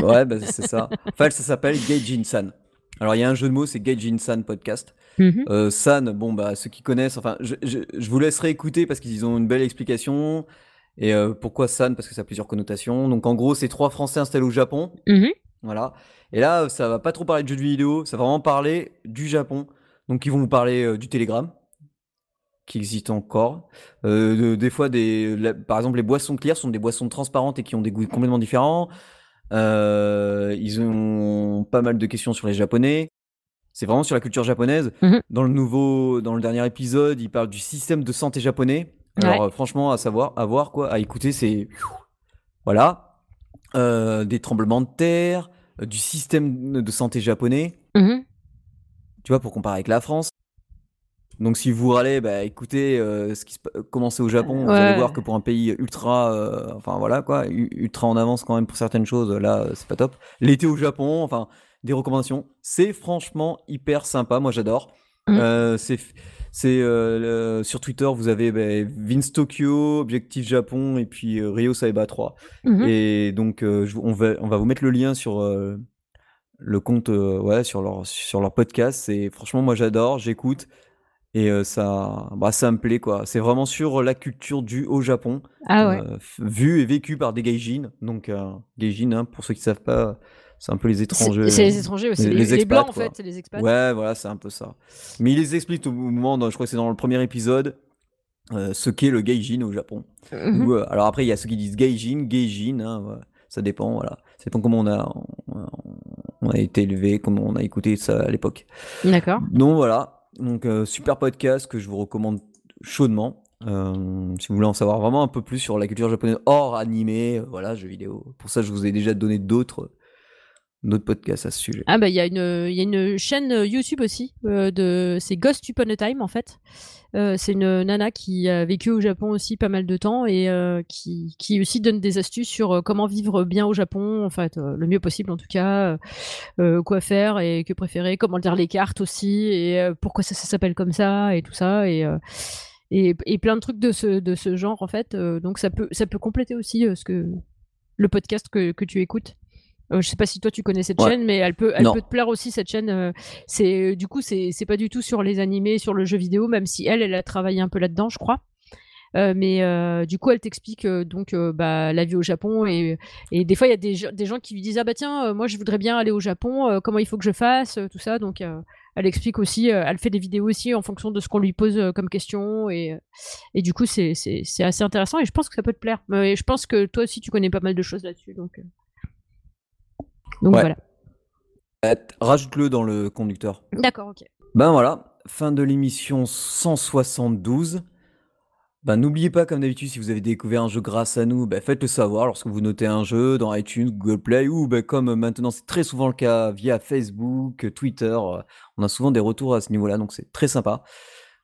ouais, bah, c'est ça. En fait, ça s'appelle Gay Jean San. Alors il y a un jeu de mots, c'est Gay Jean San Podcast. Mhm. Euh, San, bon bah ceux qui connaissent, enfin je, je, je vous laisserai écouter parce qu'ils ont une belle explication. Et euh, pourquoi San? Parce que ça a plusieurs connotations. Donc en gros, c'est trois Français installés au Japon. Mhm. Voilà. Et là, ça va pas trop parler de jeux de vidéo, ça va vraiment parler du Japon. Donc ils vont vous parler euh, du Telegram, qui existe encore. Euh, de- des fois, des, la- par exemple, les boissons claires sont des boissons transparentes et qui ont des goûts complètement différents. Euh, ils ont pas mal de questions sur les Japonais. C'est vraiment sur la culture japonaise. Mhm. Dans le nouveau, dans le dernier épisode, ils parlent du système de santé japonais. Alors Ouais. euh, franchement, à savoir, à voir quoi, à écouter, c'est voilà, Euh, des tremblements de terre, euh, du système de santé japonais. Mhm. Tu vois, pour comparer avec la France. Donc si vous râlez, bah, écoutez euh, ce qui se au Japon, vous allez voir que pour un pays ultra, euh, enfin voilà quoi, ultra en avance quand même pour certaines choses, là c'est pas top. L'été au Japon, enfin des recommandations, c'est franchement hyper sympa, moi j'adore. Mhm. Euh, c'est euh, sur Twitter vous avez bah, Vince Tokyo, Objectif Japon et puis euh, Rio Saeba 3. Mhm. Et donc, je- on, va, on va vous mettre le lien sur le compte, ouais, sur leur, sur leur podcast. Et franchement, moi, j'adore, j'écoute. Et ça, bah, ça me plaît, quoi. C'est vraiment sur la culture du au Japon, Ah ouais. vue et vécue par des gaijins. Donc, gaijins, hein, pour ceux qui savent pas, c'est un peu les étrangers. c'est les étrangers aussi. les- Les, blancs, en fait, c'est les expats. Ouais, voilà, c'est un peu ça. Mais il les explique au moment, dans- je crois que c'est dans le premier épisode, euh, ce qu'est le gaijin au Japon. Mhm. Ou, euh, alors après, il y a ceux qui disent gaijin, gaijin, hein, ouais, ça dépend, voilà. Ça dépend comment on a, on, on a été élevé, comment on a écouté ça à l'époque. D'accord. Donc voilà, donc euh, super podcast que je vous recommande chaudement. Euh, si vous voulez en savoir vraiment un peu plus sur la culture japonaise hors animé, euh, voilà, jeux vidéo. Pour ça, je vous ai déjà donné d'autres notre podcast à ce sujet. Ah bah il y, y a une chaîne YouTube aussi, euh, de c'est Ghost Upon a Time en fait. Euh, c'est une nana qui a vécu au Japon aussi pas mal de temps et euh, qui, qui aussi donne des astuces sur euh, comment vivre bien au Japon, en fait, euh, le mieux possible en tout cas, euh, euh, quoi faire et que préférer, comment lire les cartes aussi et euh, pourquoi ça, s'appelle comme ça et tout ça et, euh, et, plein de trucs de ce, de ce genre en fait. Euh, donc ça peut, ça peut compléter aussi euh, ce que, le podcast que, que tu écoutes. Euh, je sais pas si toi tu connais cette Ouais. chaîne, mais elle peut, elle Non. peut te plaire aussi cette chaîne. euh, c'est du coup c'est c'est pas du tout sur les animés, sur le jeu vidéo, même si elle elle a travaillé un peu là-dedans, je crois. Euh, mais euh, du coup, elle t'explique euh, donc euh, bah, la vie au Japon et, et des fois il y a des, gens- des gens qui lui disent ah bah tiens euh, moi je voudrais bien aller au Japon, euh, comment il faut que je fasse, euh, tout ça. Donc euh, elle explique aussi, euh, elle fait des vidéos aussi en fonction de ce qu'on lui pose euh, comme question et, euh, et du coup c'est assez intéressant et je pense que ça peut te plaire. Mais je pense que toi aussi tu connais pas mal de choses là-dessus donc. Euh. Donc Ouais. voilà. Euh, Rajoute-le dans le conducteur. D'accord, ok. Ben voilà, fin de l'émission 172. Ben n'oubliez pas, comme d'habitude, si vous avez découvert un jeu grâce à nous, ben faites-le savoir lorsque vous notez un jeu dans iTunes, Google Play ou ben comme maintenant c'est très souvent le cas via Facebook, Twitter. euh, On a souvent des retours à ce niveau-là, donc c'est très sympa.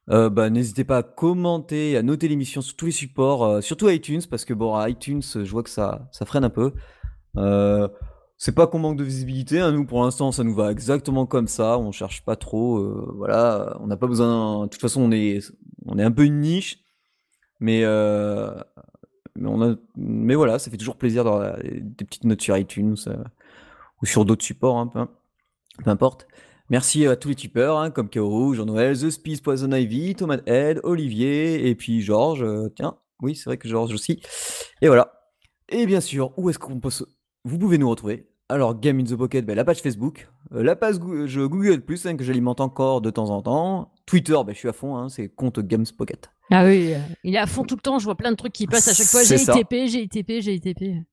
Euh, bah, n'hésitez pas à commenter, à noter l'émission sur tous les supports, euh, surtout iTunes, parce que bon, à iTunes, je vois que ça, ça freine un peu. Euh, c'est pas qu'on manque de visibilité, hein, nous pour l'instant ça nous va exactement comme ça, on cherche pas trop, euh, voilà, on n'a pas besoin. De toute façon, on est, on est un peu une niche, mais, euh, mais, on a, mais voilà, ça fait toujours plaisir d'avoir des petites notes sur iTunes euh, ou sur d'autres supports, hein, peu, importe. Merci à tous les tipeurs, hein, comme Kaoru, Jean-Noël, The Spice, Poison Ivy, Thomas Head, Olivier, et puis Georges. euh, tiens, oui, c'est vrai que Georges aussi. Et voilà. Et bien sûr, où est-ce qu'on peut se... Vous pouvez nous retrouver Alors, Game in the Pocket, ben, la page Facebook, euh, la page je Google Plus, hein, que j'alimente encore de temps en temps. Twitter, ben, je suis à fond, hein, c'est compte Games Pocket. Ah oui, euh, il est à fond tout le temps, je vois plein de trucs qui passent à chaque fois. C'est J'ai ça. ITP, j'ai ITP, j'ai ITP.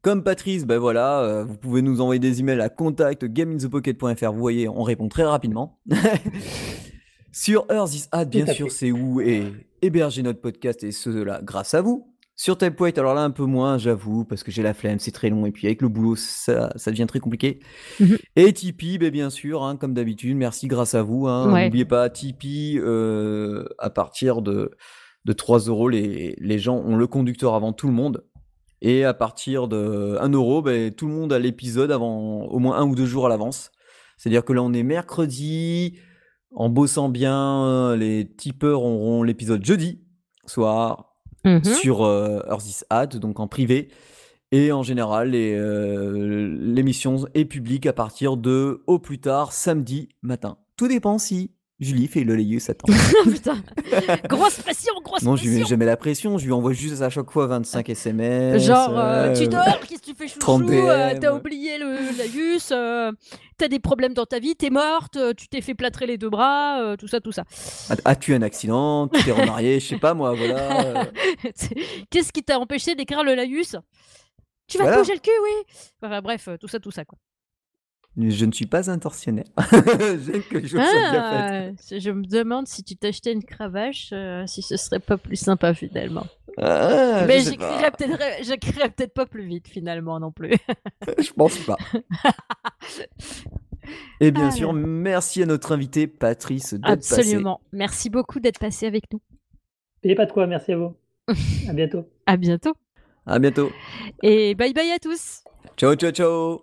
Comme Patrice, ben voilà, euh, vous pouvez nous envoyer des emails à contact gameinthepocket.fr. Vous voyez, on répond très rapidement. Sur Earth is Hat, bien sûr, c'est où est hébergé notre podcast et cela grâce à vous. Sur Typewrite, alors là un peu moins, j'avoue, parce que j'ai la flemme, c'est très long et puis avec le boulot, ça, ça devient très compliqué. Mhm. Et Tipeee, ben, bien sûr, hein, comme d'habitude, merci grâce à vous. hein. Ouais. N'oubliez pas, Tipeee, euh, à partir de, de 3 euros, les, les gens ont le conducteur avant tout le monde. Et à partir de 1 euro, ben, tout le monde a l'épisode avant au moins un ou deux jours à l'avance. C'est-à-dire que là, on est mercredi, en bossant bien, euh, les tipeurs auront l'épisode jeudi soir Mhm. sur euh, Earth is Hat, donc en privé. Et en général, euh, l'émission est publique à partir de, au plus tard, samedi matin. Tout dépend si Julie fait le laïus à temps. Putain, grosse pression, grosse non, je lui mets pression. jamais la pression, je lui envoie juste à chaque fois 25 SMS. Genre, euh, tu euh, dors, qu'est-ce que tu fais chouchou 30 euh. T'as oublié le laïus, euh, t'as des problèmes dans ta vie, t'es morte, tu t'es fait plâtrer les deux bras, tout ça, tout ça. As- As-tu un accident? Tu t'es remarié Je sais pas moi, voilà. Qu'est-ce qui t'a empêché d'écrire le laïus? Tu vas Voilà. te bouger le cul, oui Enfin bref, tout ça, tout ça, quoi. Je ne suis pas intentionnaire. J'aime que les choses soient bien faites. Ah, je me demande si tu t'achetais une cravache, euh, si ce serait pas plus sympa finalement. Ah, Mais j'écrirais peut-être pas plus vite finalement non plus. Je pense pas. Et bien Ah sûr, là. merci à notre invité Patrice d'être passé. Absolument. Merci beaucoup d'être passé avec nous. Et pas de quoi, merci à vous. à bientôt. À bientôt. À bientôt. Et bye bye à tous. Ciao, ciao, ciao.